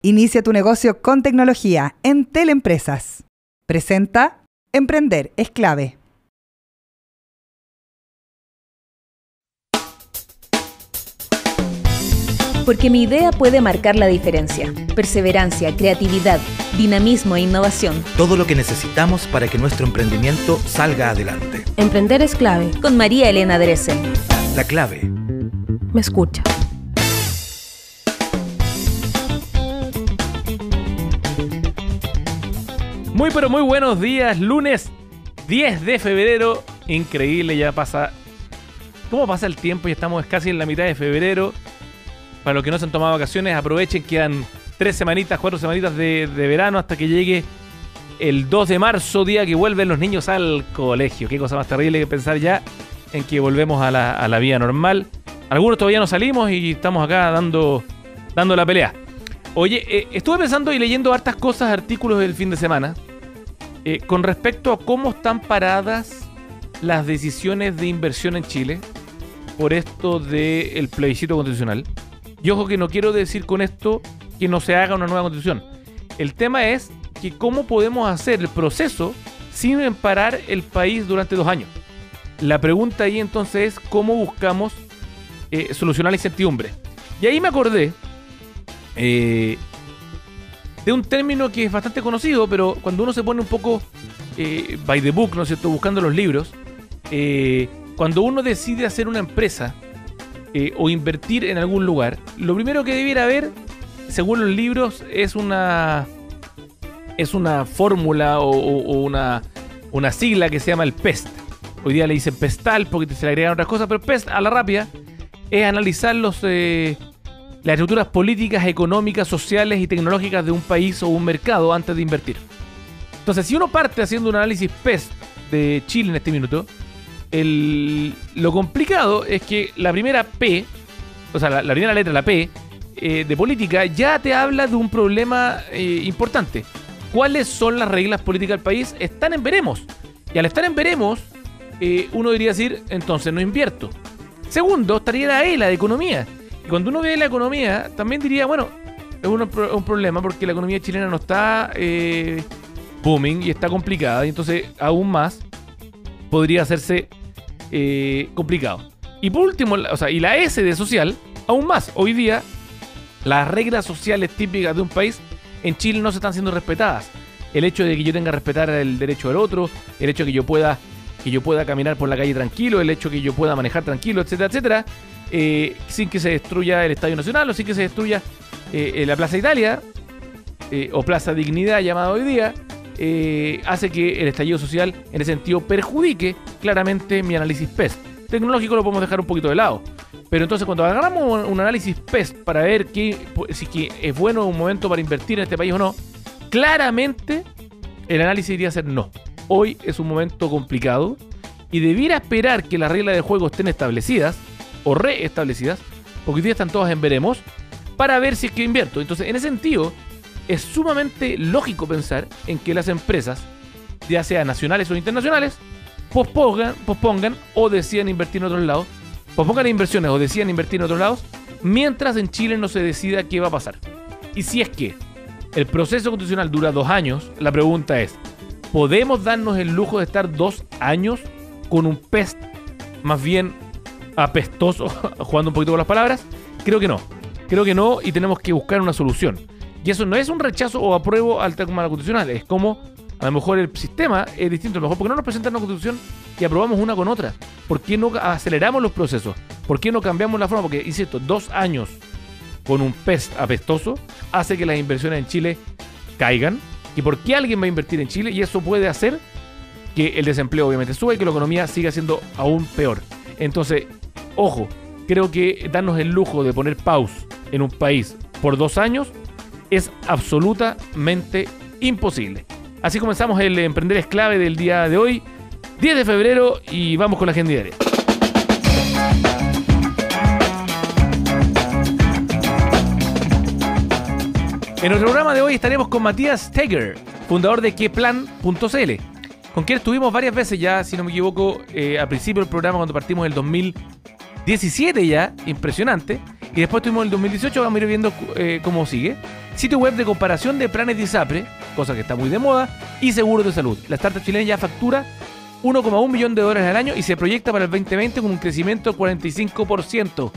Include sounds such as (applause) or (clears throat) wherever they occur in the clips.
Inicia tu negocio con tecnología en Teleempresas. Presenta Emprender es clave. Porque mi idea puede marcar la diferencia. Perseverancia, creatividad, dinamismo e innovación. Todo lo que necesitamos para que nuestro emprendimiento salga adelante. Emprender es clave. Con María Elena Dressel. La clave. Me escucha. Muy pero muy buenos días, lunes 10 de febrero. Increíble, ya pasa... ¿Cómo pasa el tiempo? Ya estamos casi en la mitad de febrero. Para los que no se han tomado vacaciones, aprovechen, quedan tres semanitas, cuatro semanitas de, verano hasta que llegue el 2 de marzo, día que vuelven los niños al colegio. Qué cosa más terrible que pensar ya en que volvemos a la, a la vida normal. Algunos todavía no salimos y estamos acá dando, dando la pelea. Oye, eh, estuve pensando y leyendo hartas cosas, artículos del fin de semana, eh, con respecto a cómo están paradas las decisiones de inversión en Chile por esto del plebiscito constitucional. Y ojo que no quiero decir con esto que no se haga una nueva constitución. El tema es que cómo podemos hacer el proceso sin parar el país durante dos años. La pregunta ahí entonces es cómo buscamos eh, solucionar la incertidumbre. Y ahí me acordé eh, de un término que es bastante conocido, pero cuando uno se pone un poco eh, by the book, ¿no es cierto?, buscando los libros, eh, cuando uno decide hacer una empresa eh, o invertir en algún lugar, lo primero que debiera haber, según los libros, es una es una fórmula o, o- una, una sigla que se llama el PEST. Hoy día le dicen PESTAL porque se le agregan otras cosas, pero PEST a la rápida es analizar los, las estructuras políticas, económicas, sociales y tecnológicas de un país o un mercado antes de invertir. Entonces, si uno parte haciendo un análisis PEST de Chile en este minuto, lo complicado es que la primera P, o sea, la, la primera letra, la P, eh, de política, ya te habla de un problema eh, importante. ¿Cuáles son las reglas políticas del país? Están en veremos. Y al estar en veremos, eh, uno diría decir, entonces no invierto. Segundo, estaría la E, la de economía. Y cuando uno ve la economía, también diría, bueno, es un, un problema porque la economía chilena no está eh, booming y está complicada. Y entonces, aún más, podría hacerse eh, complicado. Y por último, o sea, y la S de social, aún más. Hoy día, las reglas sociales típicas de un país en Chile no se están siendo respetadas. El hecho de que yo tenga que respetar el derecho del otro, el hecho de que yo pueda que yo pueda caminar por la calle tranquilo, el hecho de que yo pueda manejar tranquilo, etcétera, etcétera, eh, sin que se destruya el Estadio Nacional o sin que se destruya eh, eh, la Plaza Italia o Plaza Dignidad llamada hoy día, hace que el estallido social en ese sentido perjudique claramente mi análisis PES. Tecnológico lo podemos dejar un poquito de lado. Pero entonces cuando agarramos un, análisis PES para ver si que es bueno un momento para invertir en este país o no, claramente el análisis iría a ser no. Hoy es un momento complicado y debiera esperar que las reglas de juego estén establecidas o reestablecidas, porque hoy día están todas en veremos, para ver si es que invierto. Entonces, en ese sentido, es sumamente lógico pensar en que las empresas, ya sea nacionales o internacionales, pospongan, pospongan o decidan invertir en otros lados, pospongan inversiones o decidan invertir en otros lados, mientras en Chile no se decida qué va a pasar. Y si es que el proceso constitucional dura dos años, la pregunta es, ¿podemos darnos el lujo de estar dos años con un pest más bien apestoso, (laughs) jugando un poquito con las palabras? Creo que no. Creo que no y tenemos que buscar una solución. Y eso no es un rechazo o apruebo al tema constitucional, es como a lo mejor el sistema es distinto. A lo mejor, ¿por qué no nos presentan una constitución y aprobamos una con otra? ¿Por qué no aceleramos los procesos? ¿Por qué no cambiamos la forma? Porque, insisto, dos años con un pest apestoso hace que las inversiones en Chile caigan. ¿Y por qué alguien va a invertir en Chile? Y eso puede hacer que el desempleo obviamente suba y que la economía siga siendo aún peor. Entonces, ojo, creo que darnos el lujo de poner pause en un país por dos años es absolutamente imposible. Así comenzamos el Emprender es clave del día de hoy, 10 de febrero, y vamos con la agenda diaria. En nuestro programa de hoy estaremos con Matías Steger, fundador de queplan.cl, con quien estuvimos varias veces ya, si no me equivoco, eh, al principio del programa cuando partimos el 2017 ya, impresionante, y después tuvimos el 2018, vamos a ir viendo eh, cómo sigue. sitio web de comparación de planes de ISAPRE, cosa que está muy de moda, y seguros de salud. La startup chilena ya factura 1,1 millón de dólares al año y se proyecta para el 2020 con un crecimiento del 45%.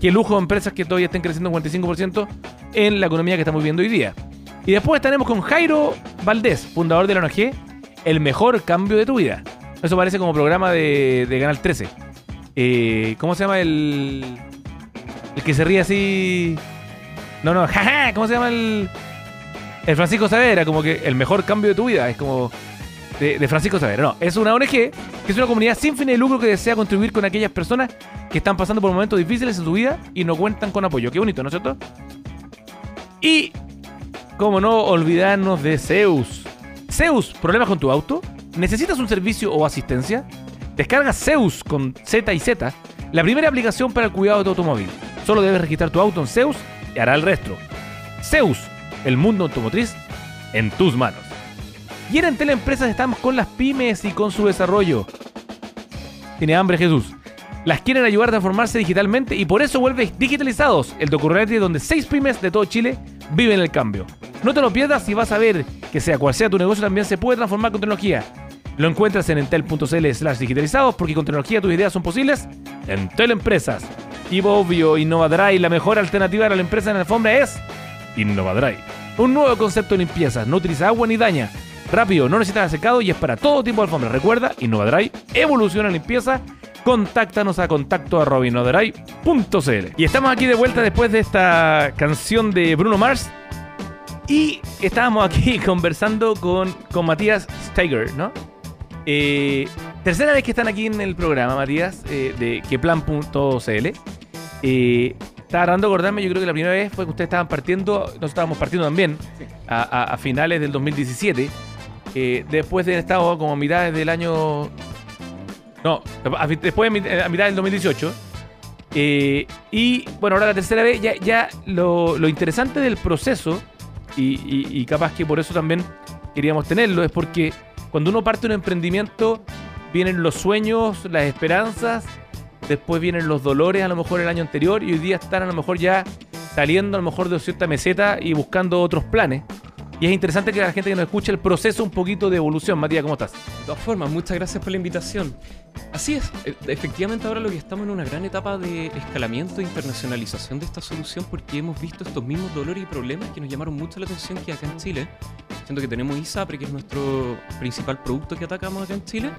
Qué lujo de empresas que todavía estén creciendo un 45% en la economía que estamos viviendo hoy día. Y después estaremos con Jairo Valdés, fundador de la ONG El Mejor Cambio de tu Vida. Eso parece como programa de, de Canal 13. Eh, ¿Cómo se llama el. El que se ríe así. No, no, (laughs) jaja. ¿Cómo se llama el. El Francisco Savera, como que el mejor cambio de tu vida. Es como. De, Francisco Savera. No, es una ONG que es una comunidad sin fin de lucro que desea contribuir con aquellas personas que están pasando por momentos difíciles en su vida y no cuentan con apoyo. Qué bonito, ¿no es cierto? Y. Como no olvidarnos de Zeus. Zeus, ¿problemas con tu auto? ¿Necesitas un servicio o asistencia? Descarga Zeus con Z y Z, la primera aplicación para el cuidado de tu automóvil. Solo debes registrar tu auto en Zeus y hará el resto. Zeus, el mundo automotriz en tus manos. Y en Teleempresas estamos con las pymes y con su desarrollo. Tiene hambre Jesús. Las quieren ayudar a transformarse digitalmente y por eso vuelves digitalizados, el documento donde seis pymes de todo Chile viven el cambio. No te lo pierdas y vas a ver que sea cual sea tu negocio también se puede transformar con tecnología. Lo encuentras en entel.cl slash digitalizados porque con tecnología tus ideas son posibles en Teleempresas. Y obvio, Innovadrive, la mejor alternativa para la empresa en la alfombra es Innovadrive. Un nuevo concepto de limpieza, no utiliza agua ni daña. Rápido, no necesitas secado y es para todo tipo de alfombra. Recuerda, Innovadrive evoluciona en limpieza. Contáctanos a contacto innovadrive.cl. Y estamos aquí de vuelta después de esta canción de Bruno Mars. Y estábamos aquí (laughs) conversando con, con Matías Steiger, ¿no? Eh, tercera vez que están aquí en el programa, Matías, eh, de queplan.cl. Eh, estaba de acordarme, yo creo que la primera vez fue que ustedes estaban partiendo, nosotros estábamos partiendo también, a, a- a finales del 2017. eh, después de estado como a mitad del año. No, después a mitad del 2018. Eh, y bueno, ahora la tercera vez, ya, lo, lo interesante del proceso, y, y- y capaz que por eso también queríamos tenerlo, es porque cuando uno parte un emprendimiento, vienen los sueños, las esperanzas, después vienen los dolores a lo mejor el año anterior, y hoy día están a lo mejor ya saliendo a lo mejor de cierta meseta y buscando otros planes. Y es interesante que la gente que nos escucha el proceso un poquito de evolución. Matías, ¿cómo estás? De todas formas, muchas gracias por la invitación. Así es, e- efectivamente ahora lo que estamos en una gran etapa de escalamiento e internacionalización de esta solución porque hemos visto estos mismos dolores y problemas que nos llamaron mucho la atención que acá en Chile, siendo que tenemos ISAPRE, que es nuestro principal producto que atacamos acá en Chile,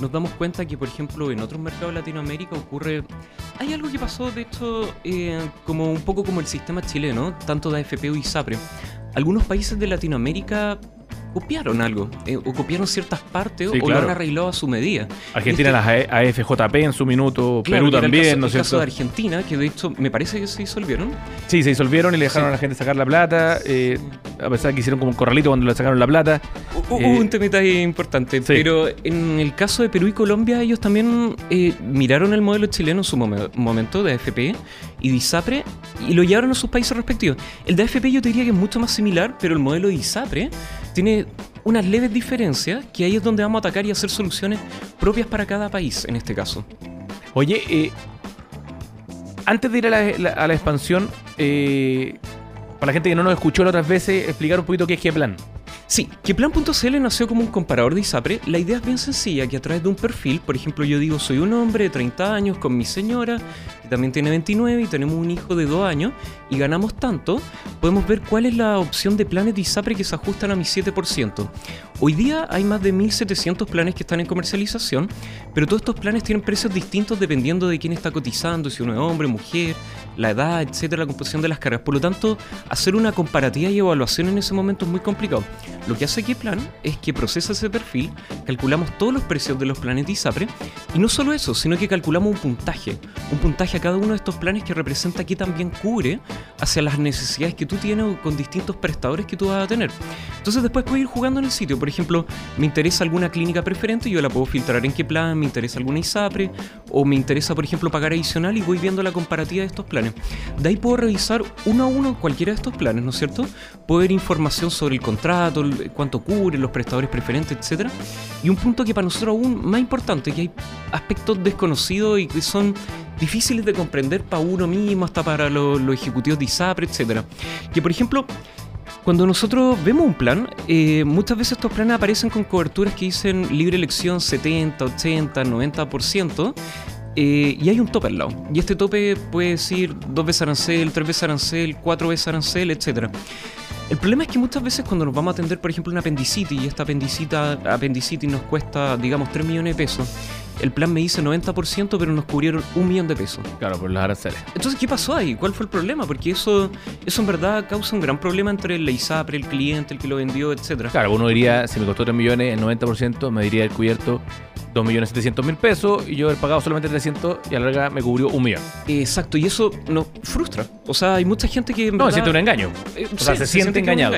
nos damos cuenta que, por ejemplo, en otros mercados de Latinoamérica ocurre... Hay algo que pasó, de hecho, eh, como un poco como el sistema chileno, tanto de AFP o ISAPRE. Algunos países de Latinoamérica copiaron algo, eh, o copiaron ciertas partes, Sí, o claro. lo han arreglado a su medida. Argentina, las AFJP en su minuto, Claro, Perú también, el caso, ¿no el es caso cierto? de Argentina, que de hecho me parece que se disolvieron. Sí, se disolvieron y le dejaron Sí. a la gente sacar la plata, eh, a pesar de que hicieron como un corralito cuando le sacaron la plata. Hubo Eh, un temita importante, sí. pero en el caso de Perú y Colombia, ellos también eh, miraron el modelo chileno en su momen- momento de AFP y de ISAPRE y lo llevaron a sus países respectivos. El de AFP yo te diría que es mucho más similar, pero el modelo de ISAPRE tiene unas leves diferencias que ahí es donde vamos a atacar y hacer soluciones propias para cada país en este caso. Oye, eh, antes de ir a la, la- a la expansión, eh, para la gente que no nos escuchó las otras veces, explicar un poquito qué es G-Plan. Sí, que Plan.cl nació como un comparador de ISAPRE. La idea es bien sencilla, que a través de un perfil, por ejemplo, yo digo, soy un hombre de 30 años con mi señora, que también tiene 29 y tenemos un hijo de 2 años, y ganamos tanto, podemos ver cuál es la opción de planes de ISAPRE que se ajustan a mi 7%. Hoy día hay más de 1.700 planes que están en comercialización, pero todos estos planes tienen precios distintos dependiendo de quién está cotizando, si uno es hombre, mujer, la edad, etcétera, la composición de las cargas. Por lo tanto, hacer una comparativa y evaluación en ese momento es muy complicado. Lo que hace Keplan es que procesa ese perfil, calculamos todos los precios de los planes de ISAPRE, y no solo eso, sino que calculamos un puntaje, un puntaje cada uno de estos planes que representa qué también cubre hacia las necesidades que tú tienes con distintos prestadores que tú vas a tener. Entonces después puedo ir jugando en el sitio, por ejemplo, me interesa alguna clínica preferente, yo la puedo filtrar en qué plan, me interesa alguna ISAPRE, o me interesa, por ejemplo, pagar adicional y voy viendo la comparativa de estos planes. De ahí puedo revisar uno a uno cualquiera de estos planes, ¿no es cierto? Puedo ver información sobre el contrato, cuánto cubre, los prestadores preferentes, etc. Y un punto que para nosotros aún más importante, que hay aspectos desconocidos y que son difíciles de comprender para uno mismo, hasta para lo- los ejecutivos de ISAPRE, etc. Que por ejemplo, Cuando nosotros vemos un plan, eh, muchas veces estos planes aparecen con coberturas que dicen libre elección 70, 80, 90%. eh, y hay un tope al lado. Y este tope puede decir dos veces arancel, tres veces arancel, cuatro veces arancel, etc. El problema es que muchas veces cuando nos vamos a atender, por ejemplo, una apendicitis y esta apendicitis nos cuesta, digamos, 3 millones de pesos, el plan me dice 90%, pero nos cubrieron un millón de pesos. Claro, por los aranceles. Entonces, ¿qué pasó ahí? ¿Cuál fue el problema? Porque eso, eso en verdad causa un gran problema entre la ISAPRE, el cliente, el que lo vendió, etcétera. Claro, uno diría, si me costó 3 millones, el 90% me diría el cubierto 2.700.000 pesos y yo he pagado solamente 300 y a la larga me cubrió un millón. Exacto, y eso nos frustra. O sea, hay mucha gente que en No, verdad- siente un engaño. Eh, O sea, sí, se siente engañado.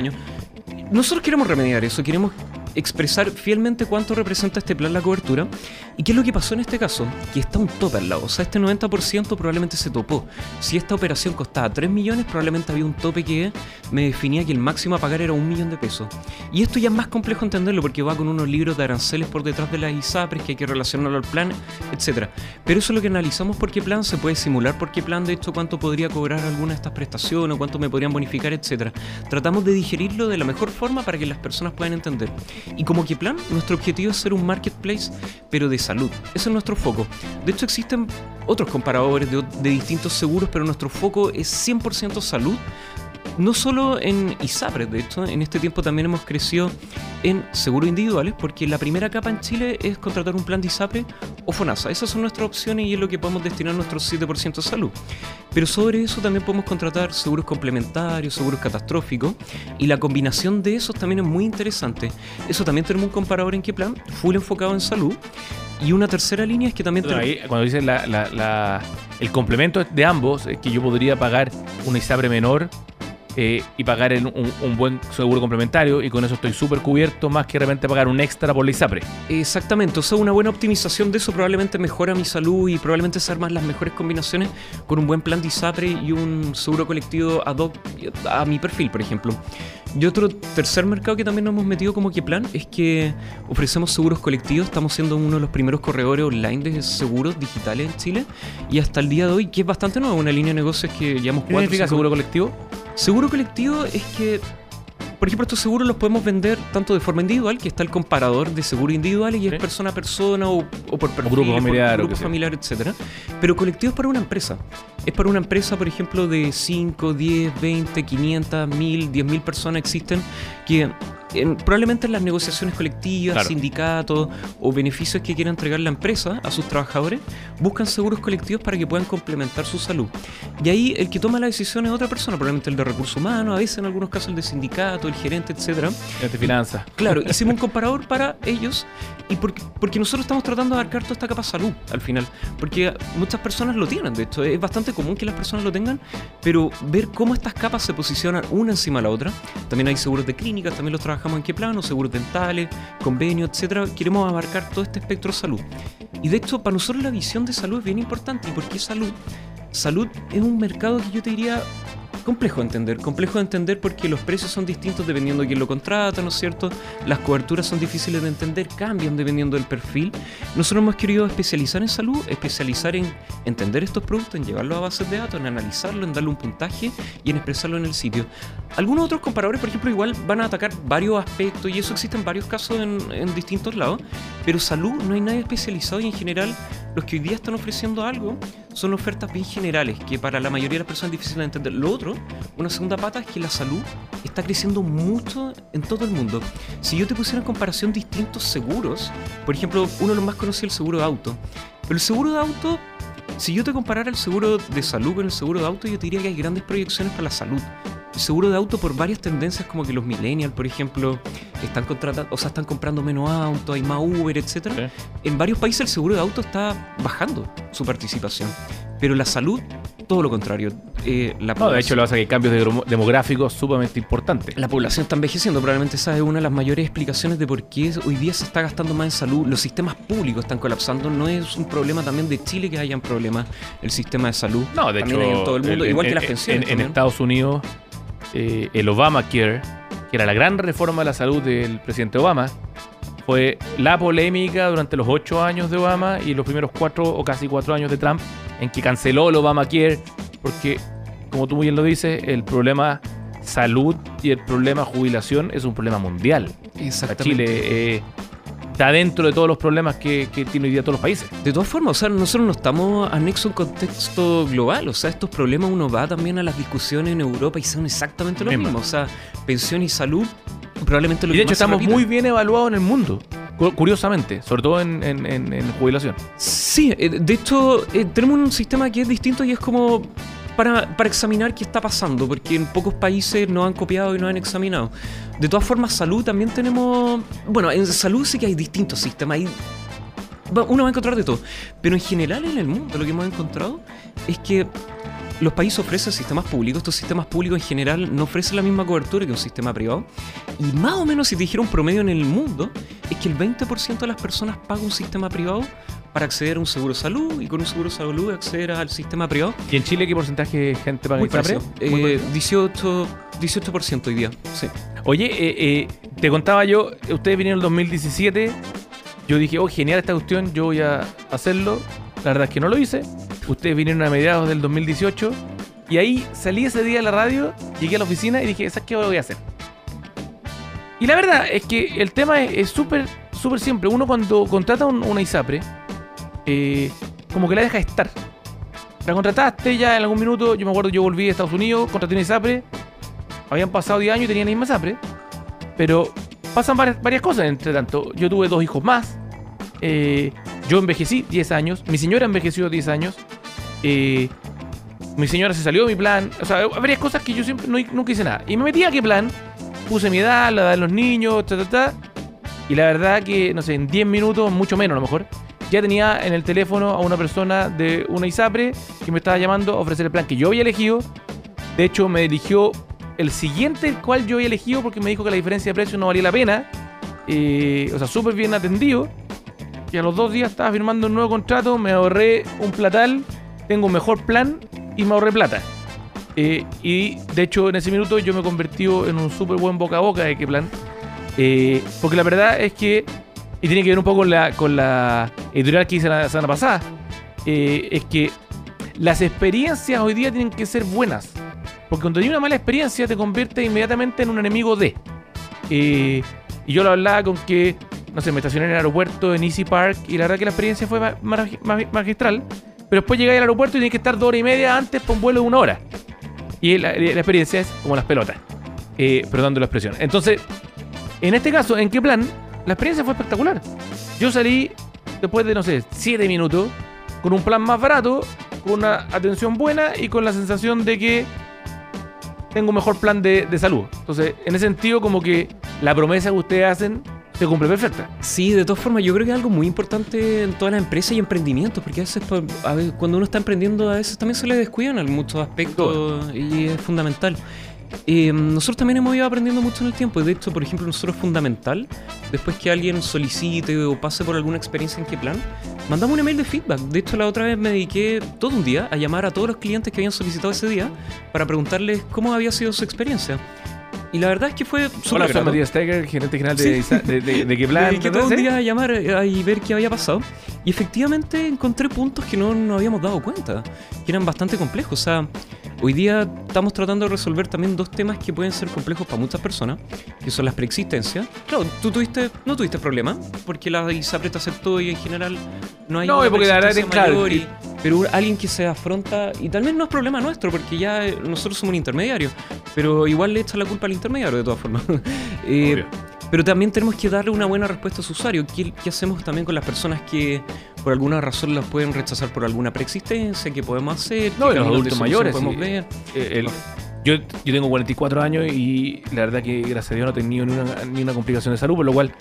Nosotros queremos remediar eso, queremos expresar fielmente cuánto representa este plan la cobertura y qué es lo que pasó en este caso, que está un tope al lado, o sea, este 90% probablemente se topó. Si esta operación costaba 3 millones, probablemente había un tope que me definía que el máximo a pagar era un millón de pesos. Y esto ya es más complejo entenderlo porque va con unos libros de aranceles por detrás de las ISAPRES que hay que relacionarlo al plan, etc. Pero eso es lo que analizamos por qué plan, se puede simular por qué plan, de hecho, cuánto podría cobrar alguna de estas prestaciones, o cuánto me podrían bonificar, etc. Tratamos de digerirlo de la mejor forma para que las personas puedan entender. Y como que plan, nuestro objetivo es ser un marketplace, pero de salud. Ese es nuestro foco. De hecho, existen otros comparadores de, de distintos seguros, pero nuestro foco es 100% salud. No solo en ISAPRES, de hecho, en este tiempo también hemos crecido en seguros individuales, porque la primera capa en Chile es contratar un plan de ISAPRE o FONASA. Esas son nuestras opciones y es lo que podemos destinar nuestro 7% de salud. Pero sobre eso también podemos contratar seguros complementarios, seguros catastróficos, y la combinación de esos también es muy interesante. Eso también tenemos un comparador en qué plan, full enfocado en salud. Y una tercera línea es que también ahí, cuando dices la, la- la- el complemento de ambos, es que yo podría pagar una ISAPRE menor eh, y pagar el- un, un buen seguro complementario y con eso estoy súper cubierto más que de repente pagar un extra por la ISAPRE. Exactamente, o sea, una buena optimización de eso probablemente mejora mi salud y probablemente se arman las mejores combinaciones con un buen plan de ISAPRE y un seguro colectivo ad hoc a mi perfil, por ejemplo. Y otro tercer mercado que también nos hemos metido como que plan es que ofrecemos seguros colectivos, estamos siendo uno de los primeros corredores online de seguros digitales en Chile. Y hasta el día de hoy, que es bastante nuevo, una línea de negocios que llevamos ¿Qué cuatro significa cinco- seguro colectivo? Seguro colectivo es que, por ejemplo, estos seguros los podemos vender tanto de forma individual, que está el comparador de seguros individuales y Sí. es persona a persona o, o por perfil, grupo por familiar, o grupo familiar, etcétera. Pero colectivo es para una empresa. Es para una empresa, por ejemplo, de 5, 10, 20, 500, 1000, 10.000 personas existen que en- probablemente en las negociaciones colectivas, Claro. sindicatos o beneficios que quiera entregar la empresa a sus trabajadores, buscan seguros colectivos para que puedan complementar su salud. Y ahí el que toma la decisión es otra persona, probablemente el de recursos humanos, a veces en algunos casos el de sindicato, el gerente, etcétera. De finanzas. Claro, (laughs) hicimos un comparador para ellos y porque, porque nosotros estamos tratando de abarcar toda esta capa salud al final. Porque muchas personas lo tienen, de hecho, es bastante común que las personas lo tengan, pero ver cómo estas capas se posicionan una encima de la otra. También hay seguros de clínicas, también los trabajamos en qué plano, seguros dentales, convenios, etcétera. Queremos abarcar todo este espectro de salud. Y de hecho, para nosotros la visión de salud es bien importante. ¿Y por qué salud? Salud es un mercado que yo te diría complejo de entender. Complejo de entender porque los precios son distintos dependiendo de quién lo contrata, ¿no es cierto? Las coberturas son difíciles de entender, cambian dependiendo del perfil. Nosotros hemos querido especializar en salud, especializar en entender estos productos, en llevarlos a bases de datos, en analizarlo, en darle un puntaje y en expresarlo en el sitio. Algunos otros comparadores, por ejemplo, igual van a atacar varios aspectos y eso existe en varios casos en, en distintos lados, pero salud no hay nadie especializado y en general los que hoy día están ofreciendo algo son ofertas bien generales que para la mayoría de las personas es difícil de entender. Lo otro, una segunda pata, es que la salud está creciendo mucho en todo el mundo. Si yo te pusiera en comparación distintos seguros, por ejemplo, uno de los más conocidos es el seguro de auto. Pero el seguro de auto, si yo te comparara el seguro de salud con el seguro de auto, yo te diría que hay grandes proyecciones para la salud. El seguro de auto por varias tendencias como que los millennials, por ejemplo, están contratando, o sea, están comprando menos autos, hay más Uber. Sí. En varios países el seguro de auto está bajando su participación, pero la salud todo lo contrario. Eh, la No, de hecho, lo hace que hay cambios de- demográficos sumamente importantes. la población está envejeciendo, probablemente esa es una de las mayores explicaciones de por qué hoy día se está gastando más en salud. Los sistemas públicos están colapsando. No es un problema también de Chile que hayan problemas el sistema de salud. No, de También hecho, hay en todo el mundo, en- igual que en- las en- pensiones. En, también. Estados Unidos, eh, el Obamacare, que era la gran reforma de la salud del presidente Obama, fue la polémica durante los ocho años de Obama y los primeros cuatro o casi cuatro años de Trump, en que canceló el Obamacare, porque, como tú muy bien lo dices, el problema salud y el problema jubilación es un problema mundial. Exactamente. Chile eh, está dentro de todos los problemas que, que tiene hoy día todos los países. De todas formas, o sea, nosotros no estamos anexo a un contexto global. O sea, estos problemas uno va también a las discusiones en Europa y son exactamente lo Mismo. O sea, pensión y salud, probablemente lo Y de que hecho más estamos muy bien evaluados en el mundo, cu- curiosamente, sobre todo en, en- en- en jubilación. Sí, eh, de hecho, eh, tenemos un sistema que es distinto y es como para, para examinar qué está pasando, porque en pocos países no han copiado y no han examinado. De todas formas, salud también tenemos. Bueno, en salud sí que hay distintos sistemas. Hay, uno va a encontrar de todo. Pero en general en el mundo lo que hemos encontrado es que los países ofrecen sistemas públicos. Estos sistemas públicos en general no ofrecen la misma cobertura que un sistema privado. Y más o menos, si te dijera un promedio en el mundo, es que el 20% de las personas paga un sistema privado para acceder a un seguro de salud y con un seguro de salud acceder al sistema privado. ¿Y en Chile qué porcentaje de gente paga ISAPRE? Eh, parecido. 18, 18% hoy día. Sí. Oye, eh, eh, te contaba yo, ustedes vinieron en el 2017. Yo dije, oh, genial esta cuestión, yo voy a hacerlo. La verdad es que no lo hice. Ustedes vinieron a mediados del 2018. Y ahí salí ese día a la radio, llegué a la oficina y dije, ¿sabes qué voy a hacer? Y la verdad es que el tema es es súper, súper simple. Uno cuando contrata un- una ISAPRE, eh, como que la deja estar. La contrataste ya en algún minuto, yo me acuerdo, yo volví de Estados Unidos, contraté una ISAPRE, habían pasado 10 años y tenía la misma ISAPRE, pero pasan varias, cosas entre tanto. Yo tuve dos hijos más, eh, yo envejecí 10 años, mi señora envejeció 10 años, eh, mi señora se salió de mi plan, o sea, varias cosas que yo siempre no, nunca hice nada. Y me metí a qué plan, puse mi edad, la edad de los niños, ta, ta, ta, y la verdad que, no sé, en 10 minutos, mucho menos a lo mejor, ya tenía en el teléfono a una persona de una ISAPRE que me estaba llamando a ofrecer el plan que yo había elegido. De hecho, me eligió el siguiente, el cual yo había elegido, porque me dijo que la diferencia de precio no valía la pena. Eh, o sea, súper bien atendido. Y a los dos días estaba firmando un nuevo contrato, me ahorré un platal, tengo un mejor plan y me ahorré plata. Eh, y de hecho, en ese minuto yo me convertí en un súper buen boca a boca de qué plan. Eh, porque la verdad es que, y tiene que ver un poco con la, editorial que hice la semana pasada, eh, es que las experiencias hoy día tienen que ser buenas. Porque cuando hay una mala experiencia te convierte inmediatamente en un enemigo de. Eh, y yo lo hablaba con que, no sé, me estacioné en el aeropuerto en Easy Park y la verdad que la experiencia fue ma- magi- magi- magistral. Pero después llegué al aeropuerto y tenía que estar dos horas y media antes para un vuelo de una hora. Y la, la experiencia es como las pelotas. Eh, perdón de la expresión. Entonces, en este caso, ¿en qué plan? La experiencia fue espectacular. Yo salí después de, no sé, 7 minutos con un plan más barato, con una atención buena y con la sensación de que tengo un mejor plan de, de salud. Entonces, en ese sentido, como que la promesa que ustedes hacen se cumple perfecta. Sí, de todas formas, yo creo que es algo muy importante en todas las empresas y emprendimientos, porque a veces, a veces cuando uno está emprendiendo, a veces también se le descuidan en muchos aspectos y es fundamental. Eh, nosotros también hemos ido aprendiendo mucho en el tiempo. De hecho, por ejemplo, nosotros es fundamental, después que alguien solicite o pase por alguna experiencia en qué plan, mandamos un email de feedback. De hecho, la otra vez me dediqué todo un día a llamar a todos los clientes que habían solicitado ese día para preguntarles cómo había sido su experiencia. Y la verdad es que fue súper Hola, soy. Matías Steiger, gerente general de, Sí. De, de, de (laughs) plan. todo un día a llamar eh, y ver qué había pasado. Y efectivamente encontré puntos que no nos habíamos dado cuenta, que eran bastante complejos. O sea, hoy día estamos tratando de resolver también dos temas que pueden ser complejos para muchas personas, que son las preexistencias. Claro, tú tuviste, no tuviste problema, porque la ISAPRE te aceptó y en general no hay No, porque la verdad es claro, y- pero alguien que se afronta, y tal vez no es problema nuestro, porque ya eh, nosotros somos un intermediario, pero igual le echa la culpa al intermediario de todas formas. (laughs) Eh. Pero también tenemos que darle una buena respuesta a su usuario. ¿Qué, qué hacemos también con las personas que por alguna razón las pueden rechazar por alguna preexistencia? ¿Qué podemos hacer? No, ¿Qué y los adultos mayores, podemos ver? Eh, el- yo, yo tengo 44 años y la verdad que gracias a Dios no he tenido ni una, ni una complicación de salud, por lo cual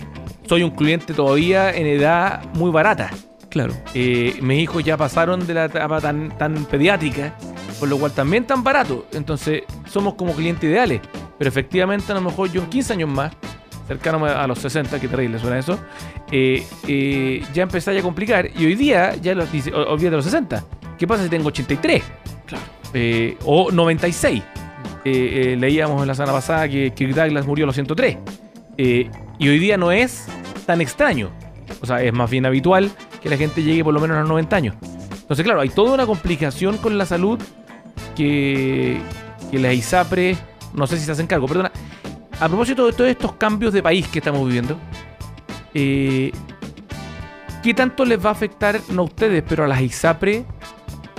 soy un cliente todavía en edad muy barata. Claro. Eh, mis hijos ya pasaron de la etapa tan, tan pediátrica, por lo cual también tan barato. Entonces somos como clientes ideales. Pero efectivamente a lo mejor yo en 15 años más, cercano a los 60, que terrible suena eso, eh, eh, ya empecé a complicar. Y hoy día ya los dice, o- olvídate de los 60. ¿Qué pasa si tengo 83? Claro. Eh, o 96. Eh, eh, leíamos en la semana pasada que Kirk Douglas murió a los 103. Eh, y hoy día no es tan extraño. O sea, es más bien habitual que la gente llegue por lo menos a los 90 años. Entonces, claro, hay toda una complicación con la salud que, que las ISAPRE no sé si se hacen cargo, perdona. A propósito de todos estos cambios de país que estamos viviendo, eh, ¿qué tanto les va a afectar, no a ustedes, pero a las ISAPRE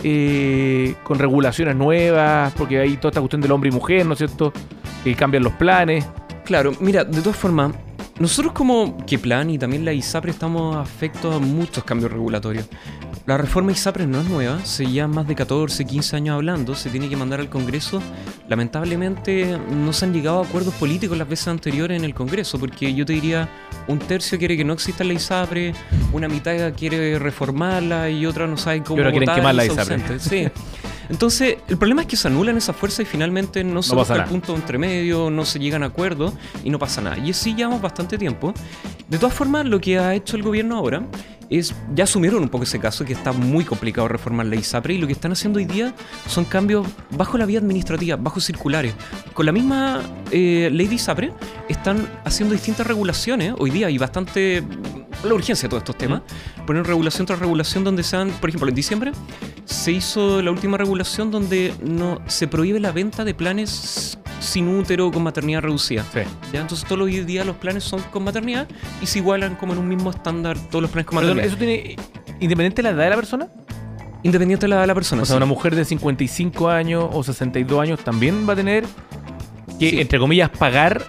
eh, con regulaciones nuevas? Porque hay toda esta cuestión del hombre y mujer, ¿no es cierto? Que cambian los planes. Claro, mira, de todas formas, nosotros como Keplan y también la ISAPRE estamos afectos a muchos cambios regulatorios. La reforma ISAPRE no es nueva, se lleva más de 14, 15 años hablando, se tiene que mandar al Congreso. Lamentablemente no se han llegado a acuerdos políticos las veces anteriores en el Congreso, porque yo te diría, un tercio quiere que no exista la ISAPRE, una mitad quiere reformarla y otra no sabe cómo ahora quieren quemar la ISAPRE. Sí. Entonces, el problema es que se anulan esas fuerzas y finalmente no se No busca el punto entre medio, no se llegan a acuerdos y no pasa nada. Y así llevamos bastante tiempo. De todas formas, lo que ha hecho el gobierno ahora es, ya asumieron un poco ese caso, que está muy complicado reformar la ISAPRE y lo que están haciendo hoy día son cambios bajo la vía administrativa, bajo circulares. Con la misma eh, ley de ISAPRE están haciendo distintas regulaciones hoy día y bastante la urgencia de todos estos temas. Poner regulación tras regulación donde sean, por ejemplo, en diciembre se hizo la última regulación donde no se prohíbe la venta de planes sin útero con maternidad reducida. Sí. ¿ya? Entonces todos los días los planes son con maternidad y se igualan como en un mismo estándar todos los planes con Perdón, maternidad. ¿Eso tiene independiente de la edad de la persona? Independiente de la edad de la persona. O sea, sí. una mujer de 55 años o 62 años también va a tener que, Sí. entre comillas, pagar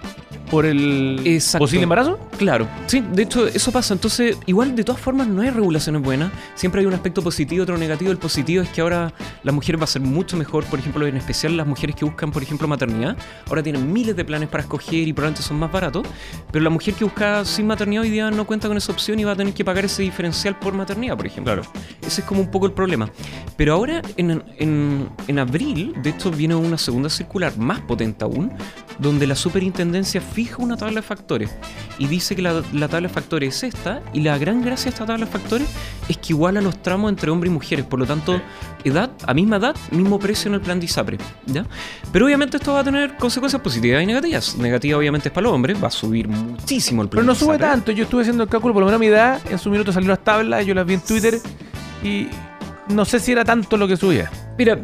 por el Exacto. posible embarazo. Claro, sí, de hecho eso pasa. Entonces, igual de todas formas no hay regulaciones buenas. Siempre hay un aspecto positivo, otro negativo. El positivo es que ahora la mujer va a ser mucho mejor, por ejemplo, en especial las mujeres que buscan, por ejemplo, maternidad. Ahora tienen miles de planes para escoger y probablemente son más baratos. Pero la mujer que busca sin maternidad hoy día no cuenta con esa opción y va a tener que pagar ese diferencial por maternidad, por ejemplo. Claro. Ese es como un poco el problema. Pero ahora, en, en- en abril, de hecho, viene una segunda circular más potente aún, donde la superintendencia fija una tabla de factores y dice que la, la tabla de factores es esta, y la gran gracia de esta tabla de factores es que iguala los tramos entre hombres y mujeres. Por lo tanto, edad, a misma edad, mismo precio en el plan de ISAPRE. ¿ya? Pero obviamente esto va a tener consecuencias positivas y negativas. Negativa, obviamente, es para los hombres, va a subir muchísimo el plan Pero no de sube ISAPRE. tanto. Yo estuve haciendo el cálculo, por lo menos a mi edad, en su minuto salieron las tablas, yo las vi en Twitter y no sé si era tanto lo que subía. Mira,